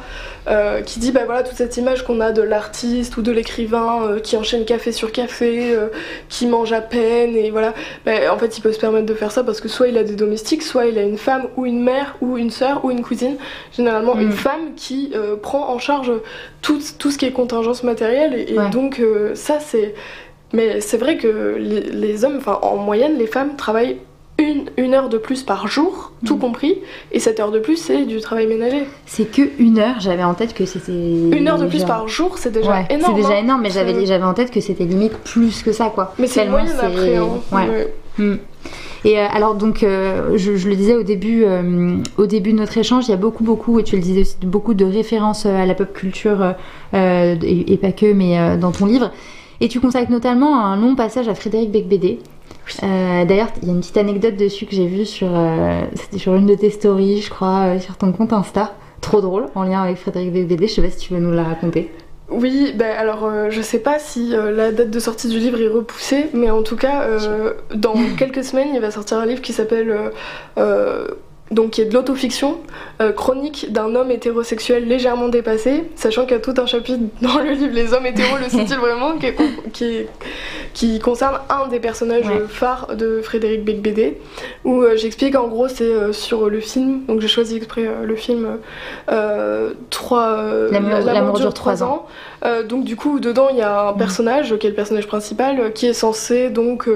qui dit bah voilà toute cette image qu'on de l'artiste ou de l'écrivain euh, qui enchaîne café sur café, euh, qui mange à peine, et voilà. Ben, en fait, il peut se permettre de faire ça parce que soit il a des domestiques, soit il a une femme ou une mère ou une sœur ou une cousine. Généralement, une mm. femme qui euh, prend en charge tout, tout, ce qui est contingence matérielle, et, donc ça, c'est. Mais c'est vrai que les, les hommes, enfin en moyenne, les femmes travaillent une, une, heure de plus par jour, tout mm. compris, et cette heure de plus, c'est du travail ménager. C'est que une heure, j'avais en tête que c'était. Une heure de plus par jour, c'est déjà énorme. C'est déjà hein. énorme, mais j'avais, j'avais en tête que c'était limite plus que ça, quoi. Mais c'est moyen après. Hein. Ouais. Mm. Et euh, alors donc, euh, je, le disais au début, euh, au début de notre échange, il y a beaucoup, beaucoup, et tu le disais aussi, beaucoup de références à la pop culture et, et, pas que, mais dans ton livre. Et tu consacres notamment un long passage à Frédéric Becbédé, euh, d'ailleurs, il y a une petite anecdote dessus que j'ai vue sur, euh, sur une de tes stories, je crois, euh, sur ton compte Insta. Trop drôle, en lien avec Frédéric Bébé. Je sais pas si tu veux nous la raconter. Oui, ben alors je sais pas si la date de sortie du livre est repoussée, mais en tout cas, dans quelques semaines, il va sortir un livre qui s'appelle donc qui est de l'autofiction, euh, chronique d'un homme hétérosexuel légèrement dépassé, sachant qu'il y a tout un chapitre [laughs] dans le livre Les hommes hétéros le [laughs] sont-ils vraiment qui, qui, concerne un des personnages phares de Frédéric Becbédé, où euh, j'explique en gros c'est euh, sur le film, donc j'ai choisi exprès le film 3 L'amour dure 3 ans. ans. donc du coup dedans il y a un personnage qui est le personnage principal qui est censé donc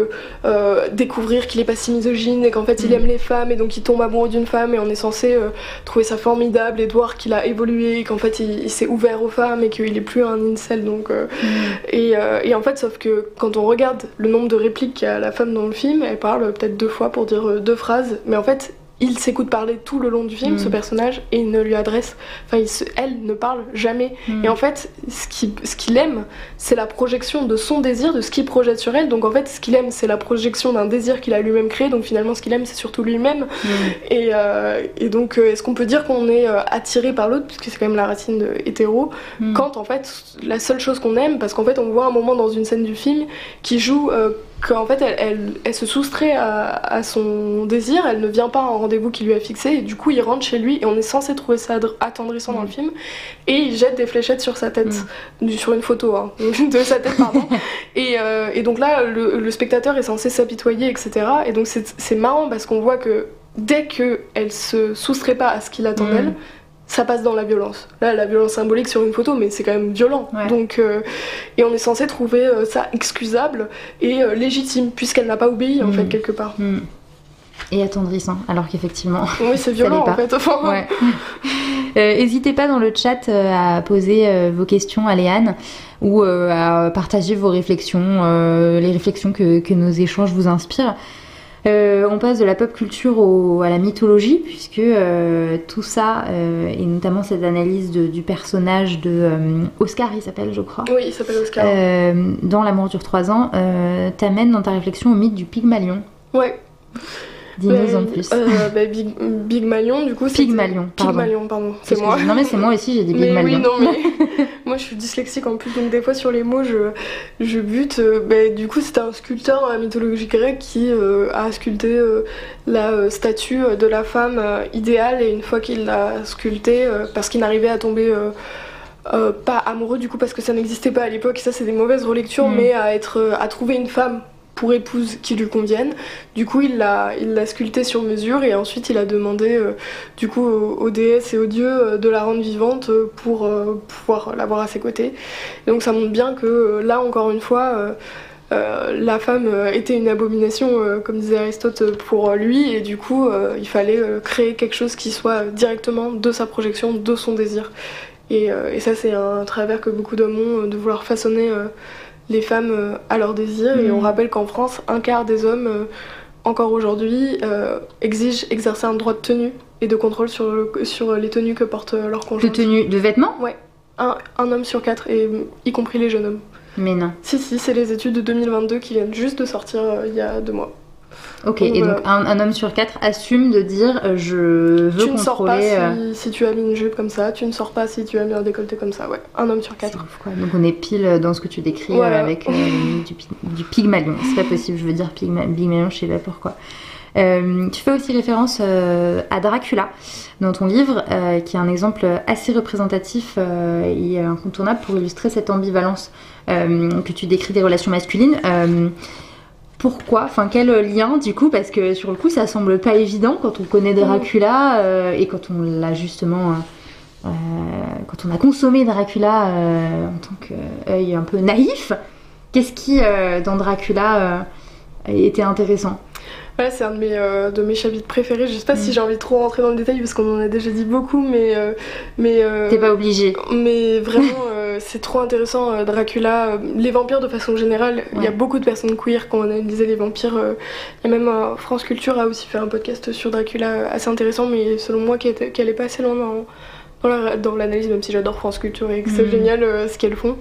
découvrir qu'il est pas si misogyne et qu'en fait il mm. aime les femmes et donc il tombe amoureux d'une femme et on est censé euh, trouver ça formidable et de voir qu'il a évolué, qu'en fait il, s'est ouvert aux femmes et qu'il est plus un incel. Donc, euh, mm. euh, et, en fait, sauf que quand on regarde le nombre de répliques qu'a la femme dans le film, elle parle peut-être deux fois pour dire deux phrases, mais en fait il s'écoute parler tout le long du film, Mm. ce personnage, et il ne lui adresse, enfin, il se- elle ne parle jamais. Mm. Et en fait, ce qu'il ce aime, c'est la projection de son désir, de ce qu'il projette sur elle. Donc en fait, ce qu'il aime, c'est la projection d'un désir qu'il a lui-même créé. Donc finalement, ce qu'il aime, c'est surtout lui-même. Mm. Et, euh, et donc, euh, est-ce qu'on peut dire qu'on est euh, attiré par l'autre, puisque c'est quand même la racine de hétéro, Mm. quand en fait, la seule chose qu'on aime, parce qu'en fait, on voit un moment dans une scène du film qui joue euh, qu'en fait, elle, elle, elle se soustrait à, à son désir, elle ne vient pas à un rendez-vous qu'il lui a fixé, et du coup, il rentre chez lui, et on est censé trouver ça attendrissant dans le film, et il jette des fléchettes sur sa tête, du- sur une photo, hein, [laughs] de sa tête, pardon. [laughs] et, euh, et donc là, le, le spectateur est censé s'apitoyer, etc. Et donc, c'est marrant parce qu'on voit que dès qu'elle se soustrait pas à ce qu'il attend Mm. d'elle, ça passe dans la violence. Là, la violence symbolique sur une photo, mais c'est quand même violent. Ouais. Donc, euh, et on est censé trouver euh, ça excusable et euh, légitime, puisqu'elle n'a pas obéi, en Mm. fait, quelque part. Mm. Et attendrissant, alors qu'effectivement. Oui, [laughs] c'est violent, en fait. Enfin, Ouais. [laughs] N'hésitez pas dans le chat à poser vos questions à Léane ou à partager vos réflexions, les réflexions que, que nos échanges vous inspirent. Euh, on passe de la pop culture au- à la mythologie, puisque euh, tout ça, euh, et notamment cette analyse de- du personnage de Oscar, il s'appelle, je crois, Oui, il s'appelle Oscar. dans L'amour dure 3 ans, t'amène dans ta réflexion au mythe du Pygmalion. Ouais. Dis-nous en plus. euh, bah, Big, Big Malion, du coup. Pygmalion, pardon. Pygmalion, pardon. C'est moi. Non mais c'est moi aussi, j'ai dit Mais Pygmalion. oui, non, mais [laughs] moi je suis dyslexique en plus, donc des fois sur les mots je, je bute. Euh, bah, du coup, c'était un sculpteur dans la mythologie grecque qui euh, a sculpté euh, la statue de la femme idéale, et une fois qu'il l'a sculptée, parce qu'il n'arrivait à tomber. euh, pas amoureux du coup parce que ça n'existait pas à l'époque, ça c'est des mauvaises relectures, Mm. mais à être euh, à trouver une femme pour épouse qui lui convienne. Du coup, il l'a il l'a sculptée sur mesure et ensuite il a demandé euh, du coup aux, déesses et aux dieux euh, de la rendre vivante euh, pour pouvoir l'avoir à ses côtés. Donc ça montre bien que là encore une fois la femme était une abomination, comme disait Aristote, pour lui, et du coup, il fallait créer quelque chose qui soit directement de sa projection, de son désir. Et, ça, c'est un travers que beaucoup d'hommes ont, de vouloir façonner les femmes euh, à leur désir. Et on rappelle qu'en France, un quart des hommes, euh, encore aujourd'hui, euh, exigent exercer un droit de tenue et de contrôle sur, le- sur les tenues que portent leurs De conjoints. tenue, de vêtements? Un, un homme sur quatre, et y compris les jeunes hommes. Mais non. Si, si, c'est les études de 2022 qui viennent juste de sortir euh, il y a deux mois. Ok, Donc, et voilà. donc un, un homme sur quatre assume de dire euh, je veux tu ne sors pas contrôler. si, euh, si tu as mis une jupe comme ça, tu ne sors pas si tu as mis un décolleté comme ça, ouais. Un homme sur quatre. ouf, quoi. Donc on est pile dans ce que tu décris euh, avec euh, [laughs] du, du Pygmalion. C'est pas possible, je veux dire Pygma- Pygmalion, je sais pas pourquoi. Euh, tu fais aussi référence euh, à Dracula dans ton livre, euh, qui est un exemple assez représentatif euh, et incontournable pour illustrer cette ambivalence euh, que tu décris des relations masculines. Pourquoi Enfin, quel lien du coup Parce que sur le coup, ça semble pas évident quand on connaît Dracula euh, et quand on l'a justement. euh, euh, quand on a consommé Dracula euh, en tant qu'œil un peu naïf, qu'est-ce qui, dans Dracula, était intéressant? Ouais, c'est un de mes, euh, de mes chapitres préférés. Je sais pas Mm. si j'ai envie de trop rentrer dans le détail parce qu'on en a déjà dit beaucoup, mais. euh, mais euh, T'es pas obligé. Mais vraiment, c'est trop intéressant. euh, Dracula, euh, les vampires de façon générale, il y a beaucoup de personnes queer qui ont analysé les vampires. euh, Il y a même France Culture a aussi fait un podcast sur Dracula assez intéressant, mais selon moi, qui, était- qui allait pas assez loin dans, dans la- dans l'analyse, même si j'adore France Culture et que c'est Mhm. génial euh, ce qu'elles font.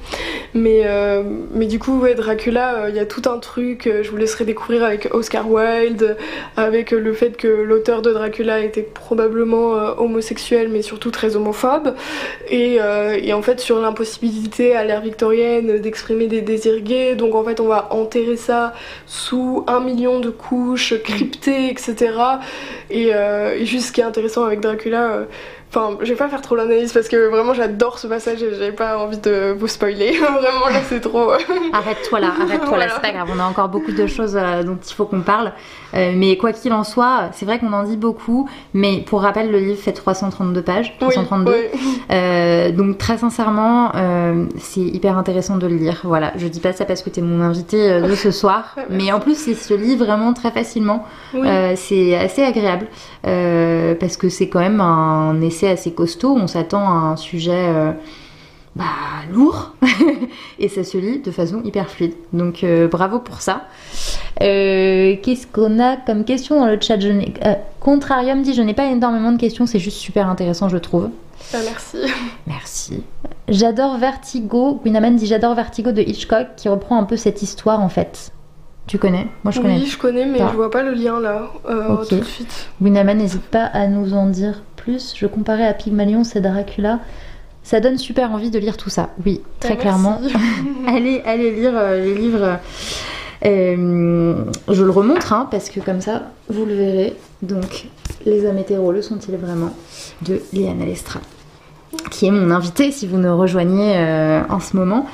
Mais, euh, mais du coup, ouais, Dracula, euh, il y a tout un truc, je vous laisserai découvrir avec Oscar Wilde, avec le fait que l'auteur de Dracula était probablement homosexuel, mais surtout très homophobe. Et, et en fait, sur l'impossibilité à l'ère victorienne d'exprimer des désirs gays, donc en fait, on va enterrer ça sous un million de couches cryptées, etc. Et, et juste ce qui est intéressant avec Dracula, Enfin, je vais pas faire trop l'analyse parce que vraiment j'adore ce passage et j'ai pas envie de vous spoiler. [laughs] vraiment là c'est trop. euh, Arrête-toi là, arrête-toi là, c'est pas grave, on a encore beaucoup de choses euh, dont il faut qu'on parle. Euh, mais quoi qu'il en soit, c'est vrai qu'on en dit beaucoup, mais pour rappel, le livre fait 332 pages, oui, 332. ouais. Euh, donc très sincèrement, euh, c'est hyper intéressant de le lire. Voilà, je dis pas ça parce que t'es mon invité de ce soir, [laughs] Ouais, mais en plus il se lit vraiment très facilement. Oui. C'est assez agréable parce que c'est quand même un essai assez costaud. On s'attend à un sujet euh, bah, lourd [laughs] et ça se lit de façon hyper fluide. Donc euh, bravo pour ça. Euh, Qu'est-ce qu'on a comme question dans le chat? Je Contrarium dit je n'ai pas énormément de questions, c'est juste super intéressant je trouve. Bah, merci. [laughs] Merci. J'adore Vertigo. Winaman dit j'adore Vertigo de Hitchcock qui reprend un peu cette histoire en fait. Tu connais? Moi je connais. Oui, je connais, mais pas. je vois pas le lien là, euh, tout de suite. Winaman n'hésite pas à nous en dire plus. Je comparais à Pygmalion, c'est Dracula. Ça donne super envie de lire tout ça. Oui, très clairement. [laughs] allez, allez lire euh, les livres. Euh, je le remontre hein, parce que comme ça, vous le verrez. Donc, Les hommes hétéros, le sont-ils vraiment de Léana Lestra qui est mon invité si vous nous rejoignez euh, en ce moment.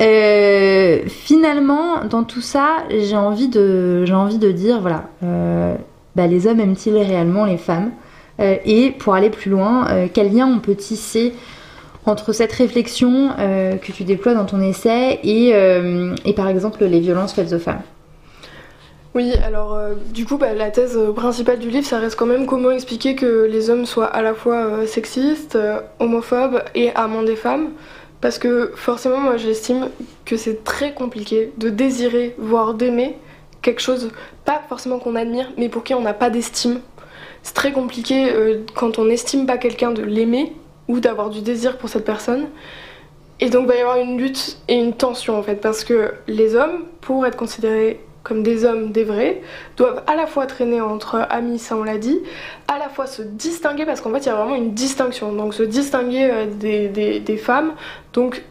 Euh, finalement, dans tout ça, j'ai envie de, j'ai envie de dire, voilà, euh, bah, les hommes aiment-ils réellement les femmes? Et pour aller plus loin, euh, quel lien on peut tisser entre cette réflexion euh, que tu déploies dans ton essai et, euh, par exemple les violences faites aux femmes? Oui, alors euh, du coup, bah, la thèse euh, principale du livre, ça reste quand même comment expliquer que les hommes soient à la fois euh, sexistes, euh, homophobes et amants des femmes. Parce que forcément, moi j'estime que c'est très compliqué de désirer, voire d'aimer quelque chose, pas forcément qu'on admire, mais pour qui on n'a pas d'estime. C'est très compliqué euh, quand on n'estime pas quelqu'un de l'aimer ou d'avoir du désir pour cette personne. Et donc il va y avoir une lutte et une tension en fait, parce que les hommes, pour être considérés comme des hommes, des vrais, doivent à la fois traîner entre amis, ça on l'a dit, à la fois se distinguer, parce qu'en fait il y a vraiment une distinction, donc se distinguer euh, des, des- des femmes, donc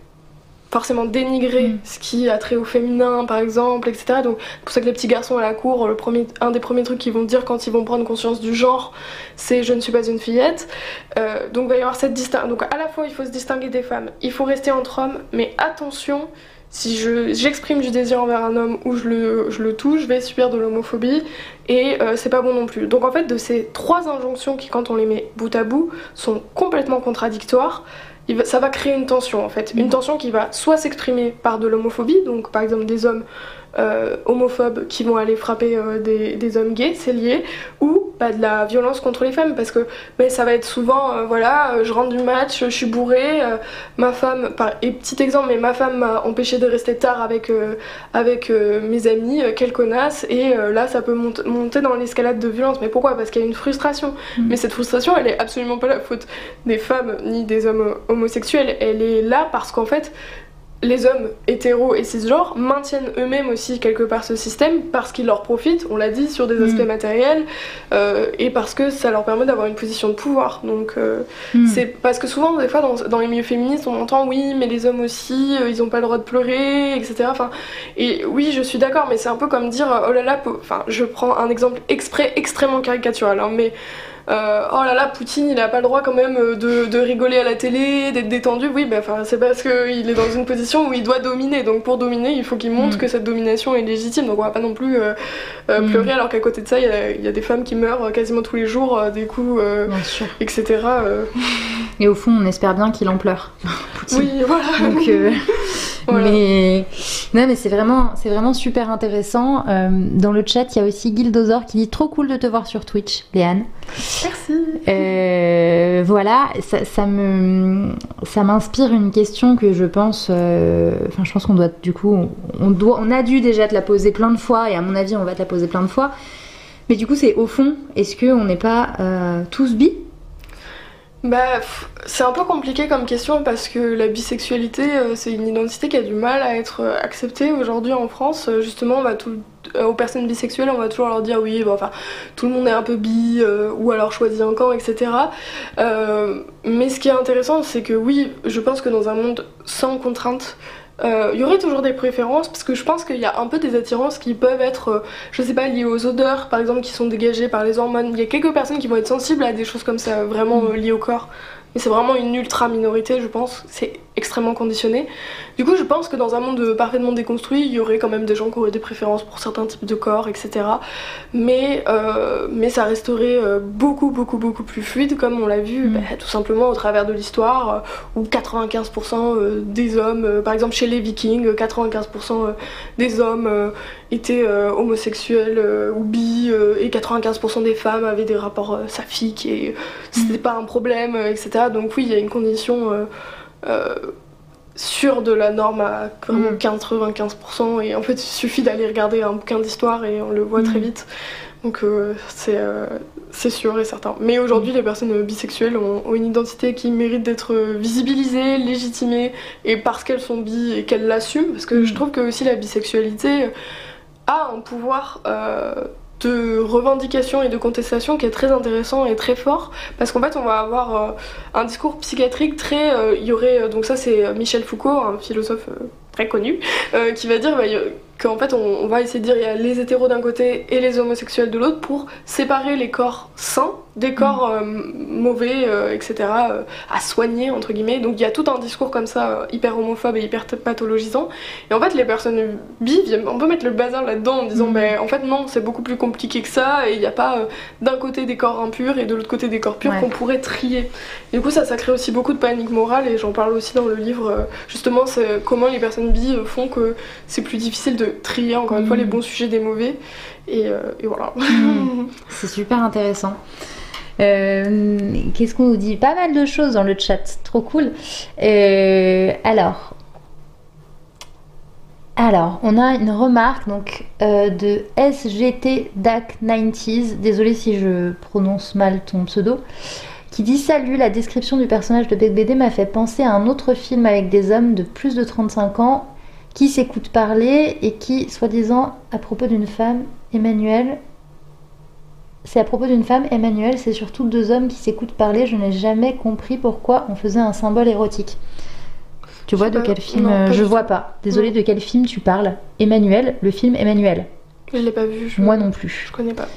forcément dénigrer Mm. ce qui a trait au féminin par exemple, etc. Donc c'est pour ça que les petits garçons à la cour, le premier, un des premiers trucs qu'ils vont dire quand ils vont prendre conscience du genre, c'est je ne suis pas une fillette. Euh, donc il va y avoir cette distinction. Donc à la fois il faut se distinguer des femmes, il faut rester entre hommes, mais attention, si je- j'exprime du désir envers un homme ou je le, je le touche, je vais subir de l'homophobie et euh, c'est pas bon non plus. Donc en fait de ces trois injonctions qui quand on les met bout à bout sont complètement contradictoires, il va- ça va créer une tension en fait. Une tension qui va soit s'exprimer par de l'homophobie, donc par exemple des hommes euh, homophobes qui vont aller frapper euh, des, des hommes gays, c'est lié, ou bah, de la violence contre les femmes, parce que mais ça va être souvent, euh, voilà, je rentre du match, je suis bourrée, euh, ma femme, et petit exemple, mais ma femme m'a empêché de rester tard avec, avec mes amis, quelle connasse, et là ça peut mont- monter dans l'escalade de violence. Mais pourquoi? Parce qu'il y a une frustration. Mhm. Mais cette frustration, elle est absolument pas la faute des femmes ni des hommes homosexuels, elle est là parce qu'en fait, les hommes hétéros et cisgenres maintiennent eux-mêmes aussi quelque part ce système parce qu'il leur profite, on l'a dit, sur des aspects Mm. matériels euh, et parce que ça leur permet d'avoir une position de pouvoir. Donc euh, Hmm. c'est parce que souvent, des fois, dans, dans les milieux féministes, on entend oui, mais les hommes aussi, euh, ils ont pas le droit de pleurer, etc. Enfin, et oui, je suis d'accord, mais c'est un peu comme dire oh là là, enfin, je prends un exemple exprès extrêmement caricatural, hein, mais euh, oh là là, Poutine, il a pas le droit quand même euh, de, de rigoler à la télé, d'être détendu. Oui, bah, c'est parce qu'il est dans une position où il doit dominer. Donc pour dominer, il faut qu'il montre Mm. que cette domination est légitime. Donc on va pas non plus euh, Mm. pleurer alors qu'à côté de ça, il y, a- il y a des femmes qui meurent quasiment tous les jours, des coups, euh, etc. [laughs] Et au fond, on espère bien qu'il en pleure. [laughs] Poutine. Oui, voilà. Donc, [laughs] Voilà. mais non, mais c'est vraiment, c'est vraiment super intéressant. Euh, dans le chat, il y a aussi Gildozor qui dit trop cool de te voir sur Twitch, Léane. Merci. Euh, voilà, ça, ça me, ça m'inspire une question que je pense, euh, enfin, je pense qu'on doit, du coup, on, on doit, on a dû déjà te la poser plein de fois, et à mon avis, on va te la poser plein de fois. Mais du coup, c'est au fond, est-ce que on n'est pas euh, tous bi? Bah, c'est un peu compliqué comme question parce que la bisexualité, c'est une identité qui a du mal à être acceptée aujourd'hui en France. Justement, on va tout, aux personnes bisexuelles, on va toujours leur dire oui, bon, enfin, tout le monde est un peu bi, euh, ou alors choisit un camp, etc. Euh, mais ce qui est intéressant, c'est que oui, je pense que dans un monde sans contraintes, euh, il y aurait toujours des préférences parce que je pense qu'il y a un peu des attirances qui peuvent être, euh, je sais pas, liées aux odeurs par exemple qui sont dégagées par les hormones. Il y a quelques personnes qui vont être sensibles à des choses comme ça, vraiment euh, liées au corps. Mais c'est vraiment une ultra minorité, je pense. C'est extrêmement conditionné. Du coup, je pense que dans un monde parfaitement déconstruit, il y aurait quand même des gens qui auraient des préférences pour certains types de corps, etc. Mais, euh, mais ça resterait euh, beaucoup, beaucoup, beaucoup plus fluide, comme on l'a vu Mm. bah, tout simplement au travers de l'histoire, euh, où 95% euh, des hommes, par exemple chez les Vikings, 95% euh, des hommes étaient homosexuels ou bi, et 95% des femmes avaient des rapports saphiques, et c'était pas un problème, etc. Donc oui, il y a une condition. Euh, sûr de la norme à vraiment Mm. 95% et en fait il suffit d'aller regarder un bouquin d'histoire et on le voit très Mm. vite. Donc euh, c'est euh, c'est sûr et certain. Mais aujourd'hui les personnes bisexuelles ont, ont une identité qui mérite d'être visibilisée, légitimée et parce qu'elles sont bi et qu'elles l'assument parce que je trouve que aussi la bisexualité a un pouvoir euh, de revendication et de contestation qui est très intéressant et très fort parce qu'en fait on va avoir euh, un discours psychiatrique très euh, il y aurait euh, donc ça c'est Michel Foucault un philosophe très connu qui va dire bah, qu'en fait on va essayer de dire il y a les hétéros d'un côté et les homosexuels de l'autre pour séparer les corps sains des corps euh, mauvais euh, etc euh, à soigner entre guillemets donc il y a tout un discours comme ça euh, hyper homophobe et hyper pathologisant et en fait les personnes bi on peut mettre le bazar là-dedans en disant Mhm. bah, en fait non c'est beaucoup plus compliqué que ça et il n'y a pas d'un côté des corps impurs et de l'autre côté des corps purs Ouais. qu'on pourrait trier et du coup ça ça crée aussi beaucoup de panique morale et j'en parle aussi dans le livre justement c'est comment les personnes bi font que c'est plus difficile de trier encore une fois les bons sujets des mauvais et, et voilà Mhm. [laughs] C'est super intéressant. Euh, Qu'est-ce qu'on nous dit Pas mal de choses dans le chat, trop cool. Euh, alors, alors, on a une remarque donc euh, de SGT DAC 90s. Désolée si je prononce mal ton pseudo. Qui dit Salut, la description du personnage de Beck BD m'a fait penser à un autre film avec des hommes de plus de 35 ans qui s'écoutent parler et qui, soi-disant, à propos d'une femme, Emmanuel, c'est à propos d'une femme, Emmanuel, c'est surtout deux hommes qui s'écoutent parler. Je n'ai jamais compris pourquoi on faisait un symbole érotique. Tu vois de pas. quel film Non, euh, Je vois pas. Désolée, de quel film tu parles Emmanuel, le film Emmanuel. je l'ai pas vu je... Moi non plus. je connais pas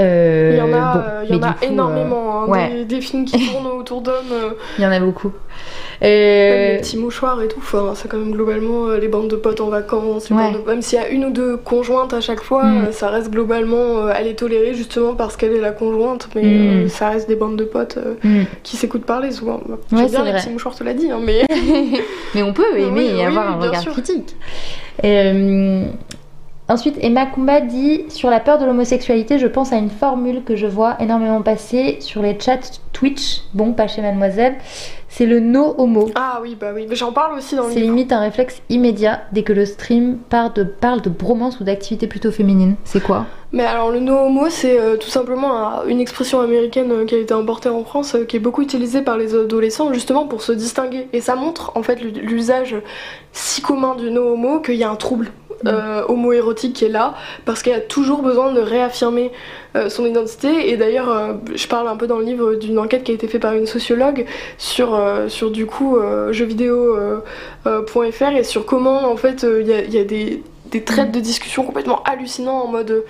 Euh, il y en a, bon, euh, il y en a coup, énormément hein, ouais. des, des films qui tournent autour d'hommes euh, [laughs] Il y en a beaucoup. Même les petits mouchoirs et tout, enfin, c'est quand même globalement les bandes de potes en vacances. Ouais. de- Même s'il y a une ou deux conjointes à chaque fois, Mm. ça reste globalement à les tolérer justement parce qu'elle est la conjointe, mais Mm. ça reste des bandes de potes hmm. qui s'écoutent parler souvent. Ouais, J'aime c'est bien les vrai. petits mouchoirs, te l'a dit, hein, mais [laughs] Mais on peut [laughs] Oui, aimer et oui, avoir oui, un regard sûr. critique. Euh, ensuite, Emma Kumba dit Sur la peur de l'homosexualité, je pense à une formule que je vois énormément passer sur les chats Twitch. Bon, pas chez Mademoiselle. C'est le no homo. ah oui, bah oui, mais j'en parle aussi dans le C'est limite un réflexe immédiat dès que le stream parle de, parle de bromance ou d'activité plutôt féminine. C'est quoi? Mais alors le no homo, c'est euh, tout simplement un- une expression américaine euh, qui a été importée en France, euh, qui est beaucoup utilisée par les adolescents justement pour se distinguer. Et ça montre en fait l'u- l'usage si commun du no homo qu'il y a un trouble. Euh, homo-érotique qui est là parce qu'il y a toujours besoin de réaffirmer euh, son identité. Et d'ailleurs euh, je parle un peu dans le livre d'une enquête qui a été faite par une sociologue sur, euh, sur du coup jeuxvideo.fr et sur comment en fait il y a des des traits de discussion complètement hallucinants en mode euh,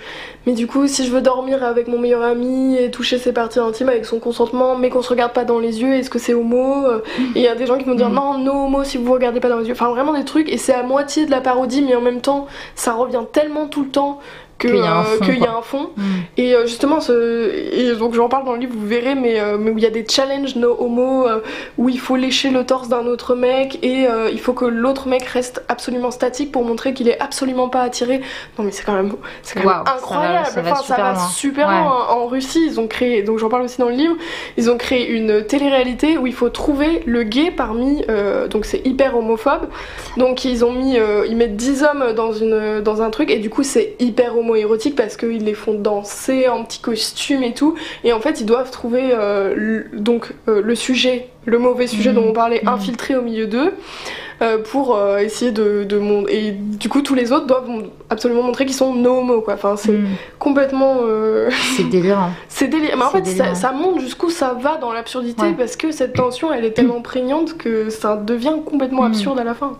mais du coup si je veux dormir avec mon meilleur ami et toucher ses parties intimes avec son consentement mais qu'on se regarde pas dans les yeux est-ce que c'est homo Euh, et il y a des gens qui vont dire Mm. non no homo si vous vous regardez pas dans les yeux enfin vraiment des trucs et c'est à moitié de la parodie mais en même temps ça revient tellement tout le temps Qu'il y a un fond, qu'il y a un fond et euh, justement, ce... et donc j'en parle dans le livre, vous verrez, mais, euh, mais où il y a des challenges no homo, euh, où il faut lécher le torse d'un autre mec, et il faut que l'autre mec reste absolument statique pour montrer qu'il est absolument pas attiré. Non mais c'est quand même, c'est quand même ça va- incroyable, ça va enfin, ça super va loin. super Ouais. loin. En Russie, ils ont créé, donc j'en parle aussi dans le livre, ils ont créé une télé-réalité où il faut trouver le gay parmi, euh, donc c'est hyper homophobe, donc ils ont mis, euh, ils mettent 10 hommes dans, une, dans un truc, et du coup c'est hyper homo-érotique parce qu'ils les font danser en petits costumes et tout, et en fait ils doivent trouver euh, donc euh, le sujet, le mauvais sujet dont on parlait, Mhm. infiltré au milieu d'eux. euh, pour euh, essayer de, de mon... et du coup tous les autres doivent absolument montrer qu'ils sont no homo quoi enfin c'est Hmm. complètement euh, [laughs] C'est délirant. c'est délire. Mais en fait, ça, délirant. ça montre jusqu'où ça va dans l'absurdité Ouais. parce que cette tension, elle est tellement prégnante que ça devient complètement Mm. absurde à la fin.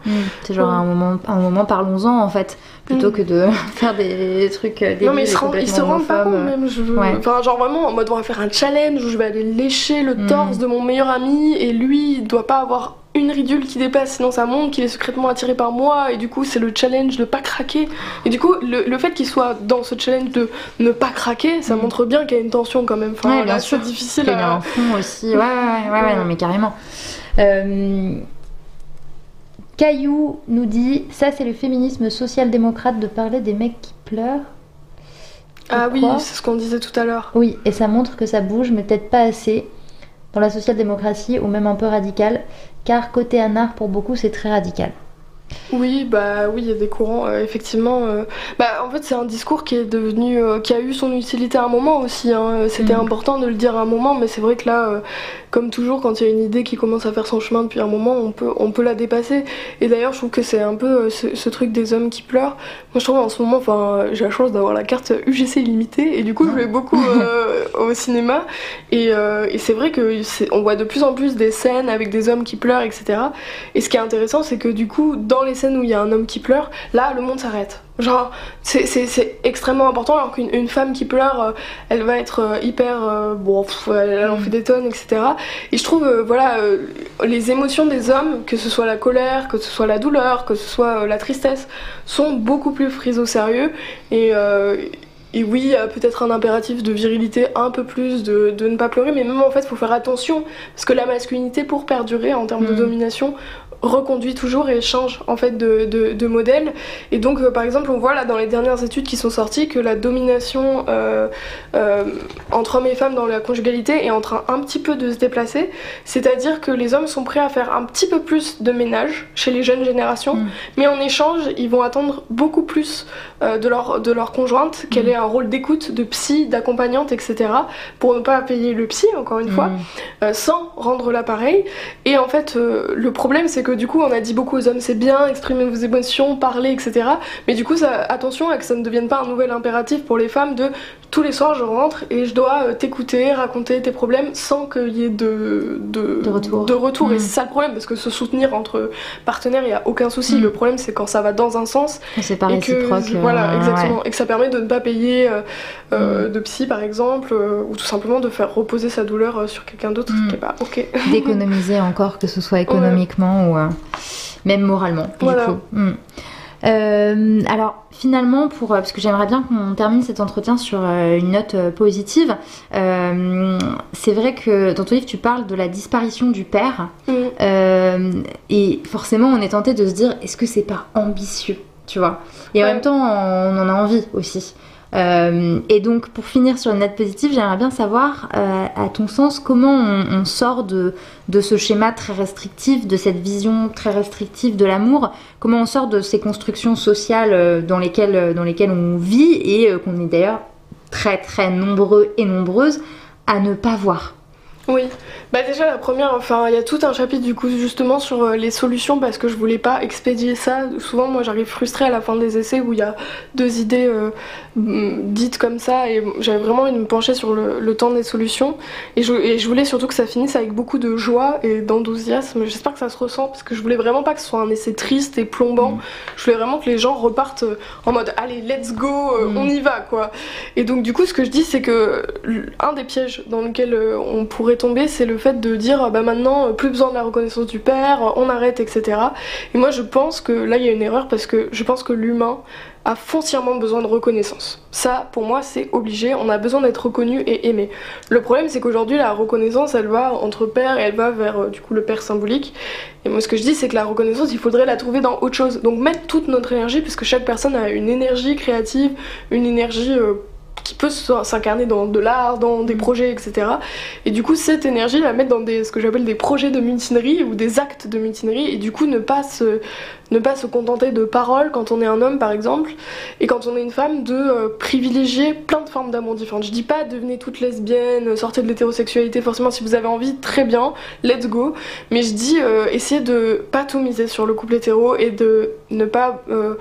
C'est genre Ouais. à un moment, à un moment parlons-en en fait, plutôt Mm. que de [laughs] faire des trucs non, mais ils se, rendent, ils se rendent pas compte même. Je... Ouais. Enfin, genre vraiment en mode on va faire un challenge où je vais aller lécher le Mm. torse de mon meilleur ami et lui, il doit pas avoir une ridule qui dépasse, sinon ça montre qu'il est secrètement attiré par moi et du coup c'est le challenge de pas craquer. Et du coup, le, le fait qu'il soit dans ce challenge de ne pas craquer, ça Mm. montre bien qu'il y a une tension quand même. Enfin, Ouais, bien sûr. c'est difficile Il y a un fond aussi. Ouais, ouais, ouais, non, mais carrément. Euh, Caillou nous dit Ça, c'est le féminisme social-démocrate de parler des mecs qui pleurent. Ah oui, c'est ce qu'on disait tout à l'heure. Oui, et ça montre que ça bouge, mais peut-être pas assez. Dans la social-démocratie ou même un peu radical, car côté anard, pour beaucoup, c'est très radical. Oui, bah oui, il y a des courants, euh, effectivement. euh, bah, en fait, c'est un discours qui est devenu, euh, qui a eu son utilité à un moment aussi. hein. C'était Mhm. important de le dire à un moment, mais c'est vrai que là, comme toujours, quand il y a une idée qui commence à faire son chemin depuis un moment, on peut, on peut la dépasser. Et d'ailleurs, je trouve que c'est un peu ce, ce truc des hommes qui pleurent. Moi, je trouve en ce moment, enfin, j'ai la chance d'avoir la carte UGC limitée, et du coup, je vais beaucoup euh, au cinéma. Et, et c'est vrai que on voit de plus en plus des scènes avec des hommes qui pleurent, etc. Et ce qui est intéressant, c'est que du coup, dans les scènes où il y a un homme qui pleure, là, le monde s'arrête. Genre, c'est- extrêmement important, alors qu'une une femme qui pleure, euh, elle va être euh, hyper. euh, bon, pff, elle, elle en fait des tonnes, etc. Et je trouve, voilà, les émotions des hommes, que ce soit la colère, que ce soit la douleur, que ce soit la tristesse, sont beaucoup plus prises au sérieux. Et. et oui, peut-être un impératif de virilité un peu plus, de, de ne pas pleurer, mais même en fait, il faut faire attention, parce que la masculinité, pour perdurer en termes de Mhm. domination, reconduit toujours et change en fait de, de, de modèle. Et donc, euh, par exemple, on voit là dans les dernières études qui sont sorties que la domination euh, euh, entre hommes et femmes dans la conjugalité est en train un petit peu de se déplacer, c'est-à-dire que les hommes sont prêts à faire un petit peu plus de ménage chez les jeunes générations, Mhm. mais en échange, ils vont attendre beaucoup plus de, leur, de leur conjointe, qu'elle Mhm. ait un rôle d'écoute, de psy, d'accompagnante, etc., pour ne pas payer le psy, encore une fois, Mm. sans rendre l'appareil. Et en fait, le problème, c'est que du coup, on a dit beaucoup aux hommes, c'est bien, exprimer vos émotions, parler, etc. Mais du coup, ça, attention à que ça ne devienne pas un nouvel impératif pour les femmes de tous les soirs, je rentre et je dois euh, t'écouter, raconter tes problèmes sans qu'il y ait de, de, De retour. de retour. Et c'est ça le problème, parce que se soutenir entre partenaires, il n'y a aucun souci. Mm. Le problème, c'est quand ça va dans un sens C'est pas et que, réciproque. euh, voilà, exactement. ouais. Et que ça permet de ne pas payer euh, euh, Mm. de psy, par exemple, euh, ou tout simplement de faire reposer sa douleur euh, sur quelqu'un d'autre qui est pas ok. d'économiser encore, que ce soit économiquement [laughs] ou euh, même moralement, du Voilà. coup. Mm. Euh, alors finalement, pour, euh, parce que j'aimerais bien qu'on termine cet entretien sur euh, une note euh, positive, c'est vrai que dans ton livre tu parles de la disparition du père, Mm. et forcément on est tenté de se dire est-ce que c'est pas ambitieux, tu vois? Et en même temps on en a envie aussi. Euh, et donc pour finir sur une note positive, j'aimerais bien savoir, euh, à ton sens, comment on, sort de, ce schéma très restrictif, de cette vision très restrictive de l'amour, comment on sort de ces constructions sociales euh, dans lesquelles, dans lesquelles on vit et qu'on est d'ailleurs très très nombreux et nombreuses à ne pas voir? Oui, bah déjà la première, enfin il y a tout un chapitre du coup justement sur euh, les solutions parce que je voulais pas expédier ça. Souvent moi j'arrive frustrée à la fin des essais où il y a deux idées euh, mm, dites comme ça et j'avais vraiment envie de me pencher sur le, le temps des solutions et je, et je voulais surtout que ça finisse avec beaucoup de joie et d'enthousiasme. J'espère que ça se ressent parce que je voulais vraiment pas que ce soit un essai triste et plombant. Mm. Je voulais vraiment que les gens repartent euh, en mode allez let's go, Mm. on y va quoi. Et donc du coup ce que je dis c'est que un des pièges dans lequel on pourrait tomber c'est le fait de dire bah maintenant euh, plus besoin de la reconnaissance du père, euh, on arrête etc. Et moi je pense que là il y a une erreur parce que je pense que l'humain a foncièrement besoin de reconnaissance. Ça pour moi c'est obligé, on a besoin d'être reconnu et aimé. Le problème c'est qu'aujourd'hui la reconnaissance elle va entre pères et elle va vers euh, du coup le père symbolique. Et moi ce que je dis c'est que la reconnaissance il faudrait la trouver dans autre chose. Donc mettre toute notre énergie puisque chaque personne a une énergie créative, une énergie qui peut s'incarner dans de l'art, dans des projets, etc. Et du coup, cette énergie, la mettre dans des, ce que j'appelle des projets de mutinerie ou des actes de mutinerie, et du coup, ne pas se, ne pas se contenter de paroles quand on est un homme, par exemple, et quand on est une femme, de euh, privilégier plein de formes d'amour différentes. Je dis pas devenez toute lesbienne, sortez de l'hétérosexualité, forcément, si vous avez envie, très bien, let's go. Mais je dis, euh, essayez de pas tout miser sur le couple hétéro et de ne pas euh,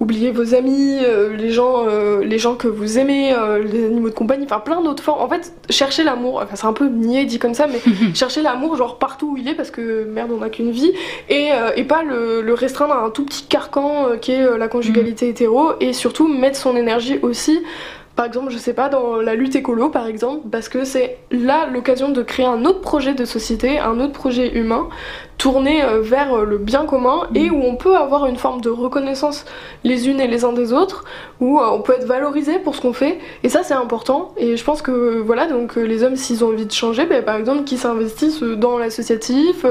oublier vos amis, les, gens, les gens que vous aimez, les animaux de compagnie, enfin plein d'autres formes. En fait, cherchez l'amour, enfin c'est un peu niais dit comme ça, mais [laughs] cherchez l'amour genre partout où il est parce que merde, on n'a qu'une vie et, et pas le, le restreindre à un tout petit carcan euh, qui est euh, la conjugalité hétéro et surtout mettre son énergie aussi par exemple, je sais pas, dans la lutte écolo par exemple, parce que c'est là l'occasion de créer un autre projet de société, un autre projet humain, tourné vers le bien commun et où on peut avoir une forme de reconnaissance les unes et les uns des autres, où on peut être valorisé pour ce qu'on fait. Et ça, c'est important. Et je pense que voilà, donc les hommes, s'ils ont envie de changer, ben, par exemple, qu'ils s'investissent dans l'associatif,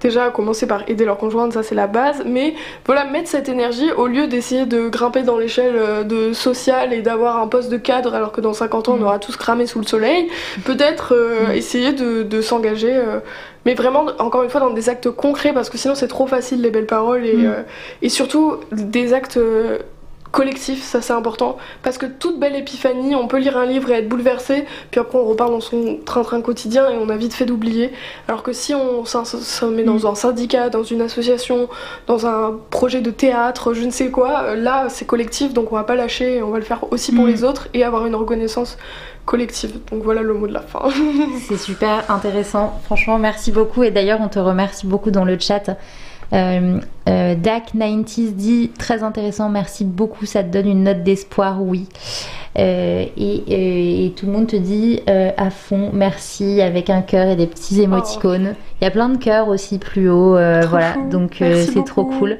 déjà commencer par aider leur conjointe, ça c'est la base, mais voilà, mettre cette énergie au lieu d'essayer de grimper dans l'échelle de sociale et d'avoir un poste de cadre alors que dans 50 ans on mm. aura tous cramé sous le soleil, peut-être euh, mm. essayer de, s'engager, euh, mais vraiment encore une fois dans des actes concrets parce que sinon c'est trop facile les belles paroles et, mm. euh, et surtout des actes collectif, ça c'est important, parce que toute belle épiphanie, on peut lire un livre et être bouleversé, puis après on repart dans son train-train quotidien et on a vite fait d'oublier. Alors que si on se met dans mm. un syndicat, dans une association, dans un projet de théâtre, je ne sais quoi, euh, là c'est collectif, donc on va pas lâcher, on va le faire aussi pour mm. les autres et avoir une reconnaissance collective. Donc voilà le mot de la fin. [laughs] c'est super intéressant, franchement merci beaucoup et d'ailleurs on te remercie beaucoup dans le chat euh, euh, DAC90 dit très intéressant, merci beaucoup, ça te donne une note d'espoir, oui. Euh, et, tout le monde te dit à fond merci avec un cœur et des petits émoticônes. Il y a plein de cœurs aussi plus haut, voilà, donc c'est trop cool.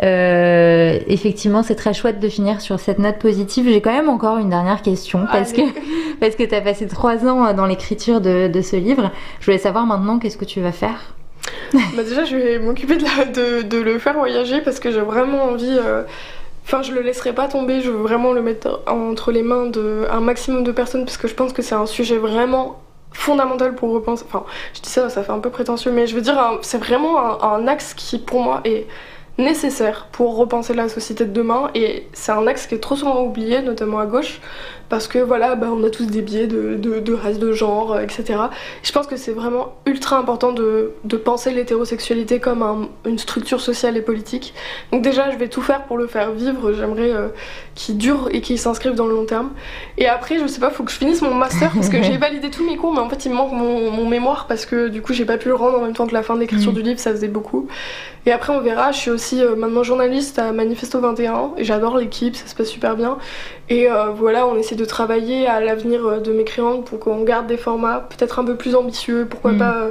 Effectivement, c'est très chouette de finir sur cette note positive. J'ai quand même encore une dernière question [laughs] parce que parce que tu as passé trois ans dans l'écriture de, de, ce livre. Je voulais savoir maintenant qu'est-ce que tu vas faire? Bah déjà, je vais m'occuper de, de, le faire voyager parce que j'ai vraiment envie. Euh, enfin, je le laisserai pas tomber. Je veux vraiment le mettre entre les mains d'un maximum de personnes parce que je pense que c'est un sujet vraiment fondamental pour repenser. Enfin, je dis ça, ça fait un peu prétentieux, mais je veux dire, c'est vraiment un, axe qui, pour moi, est nécessaire pour repenser la société de demain. Et c'est un axe qui est trop souvent oublié, notamment à gauche parce que voilà, bah, on a tous des biais de, de, de race, de genre, etc. je pense que c'est vraiment ultra important de, de penser l'hétérosexualité comme une structure sociale et politique. Donc déjà, je vais tout faire pour le faire vivre. J'aimerais euh, qu'il dure et qu'il s'inscrive dans le long terme. Et après, je sais pas, faut que je finisse mon master parce que j'ai [laughs] validé tous mes cours, mais en fait, il me manque mon, mon, mémoire parce que du coup, j'ai pas pu le rendre en même temps que la fin d'écriture mm. du livre, ça faisait beaucoup. Et après, on verra. Je suis aussi euh, maintenant journaliste à Manifesto 21 et j'adore l'équipe, ça se passe super bien. Et euh, voilà, on essaie de travailler à l'avenir euh, de mes créantes pour qu'on garde des formats peut-être un peu plus ambitieux, pourquoi mm. pas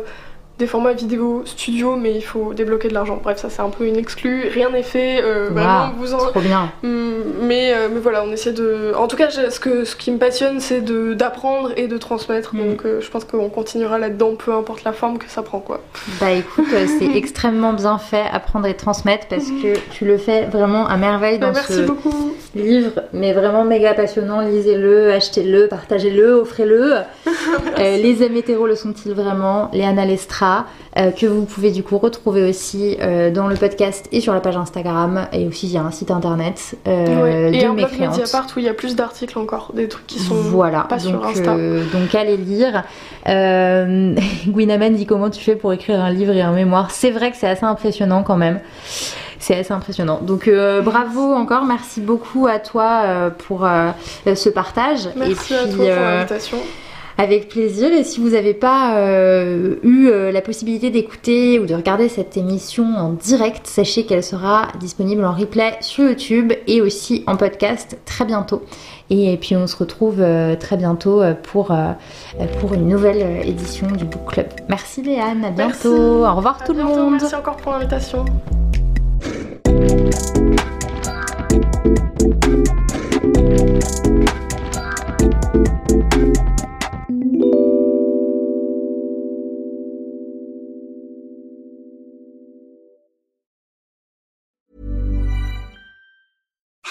des formats vidéo studio, mais il faut débloquer de l'argent. Bref, ça c'est un peu une exclue, rien n'est fait. Euh, vraiment, vous en... Trop bien. Mm, mais, euh, mais voilà, on essaie de. En tout cas, ce, que, ce qui me passionne, c'est d'apprendre et de transmettre. Mm. Donc euh, je pense qu'on continuera là-dedans, peu importe la forme que ça prend, quoi. Bah écoute, c'est [laughs] extrêmement bien fait, apprendre et transmettre, parce que tu le fais vraiment à merveille bah, dans merci ce beaucoup. livre, mais vraiment méga passionnant. Lisez-le, achetez-le, partagez-le, offrez-le. [laughs] les amis le sont-ils vraiment? Les Lestra euh, que vous pouvez du coup retrouver aussi euh, dans le podcast et sur la page Instagram et aussi il y a un site internet euh, de et un blog Mediapart où il y a plus d'articles encore, des trucs qui sont voilà, pas sur Insta. donc allez lire. Euh, [laughs] dit comment tu fais pour écrire un livre et un mémoire. C'est vrai que c'est assez impressionnant quand même. C'est assez impressionnant. Donc bravo encore, merci beaucoup à toi pour ce partage. Merci à toi pour l'invitation. Avec plaisir. Et si vous n'avez pas euh, eu euh, la possibilité d'écouter ou de regarder cette émission en direct, sachez qu'elle sera disponible en replay sur YouTube et aussi en podcast très bientôt. Et, puis on se retrouve euh, très bientôt pour, pour une nouvelle édition du Book Club. Merci Léane, à bientôt. Au revoir tout le monde. Merci encore pour l'invitation.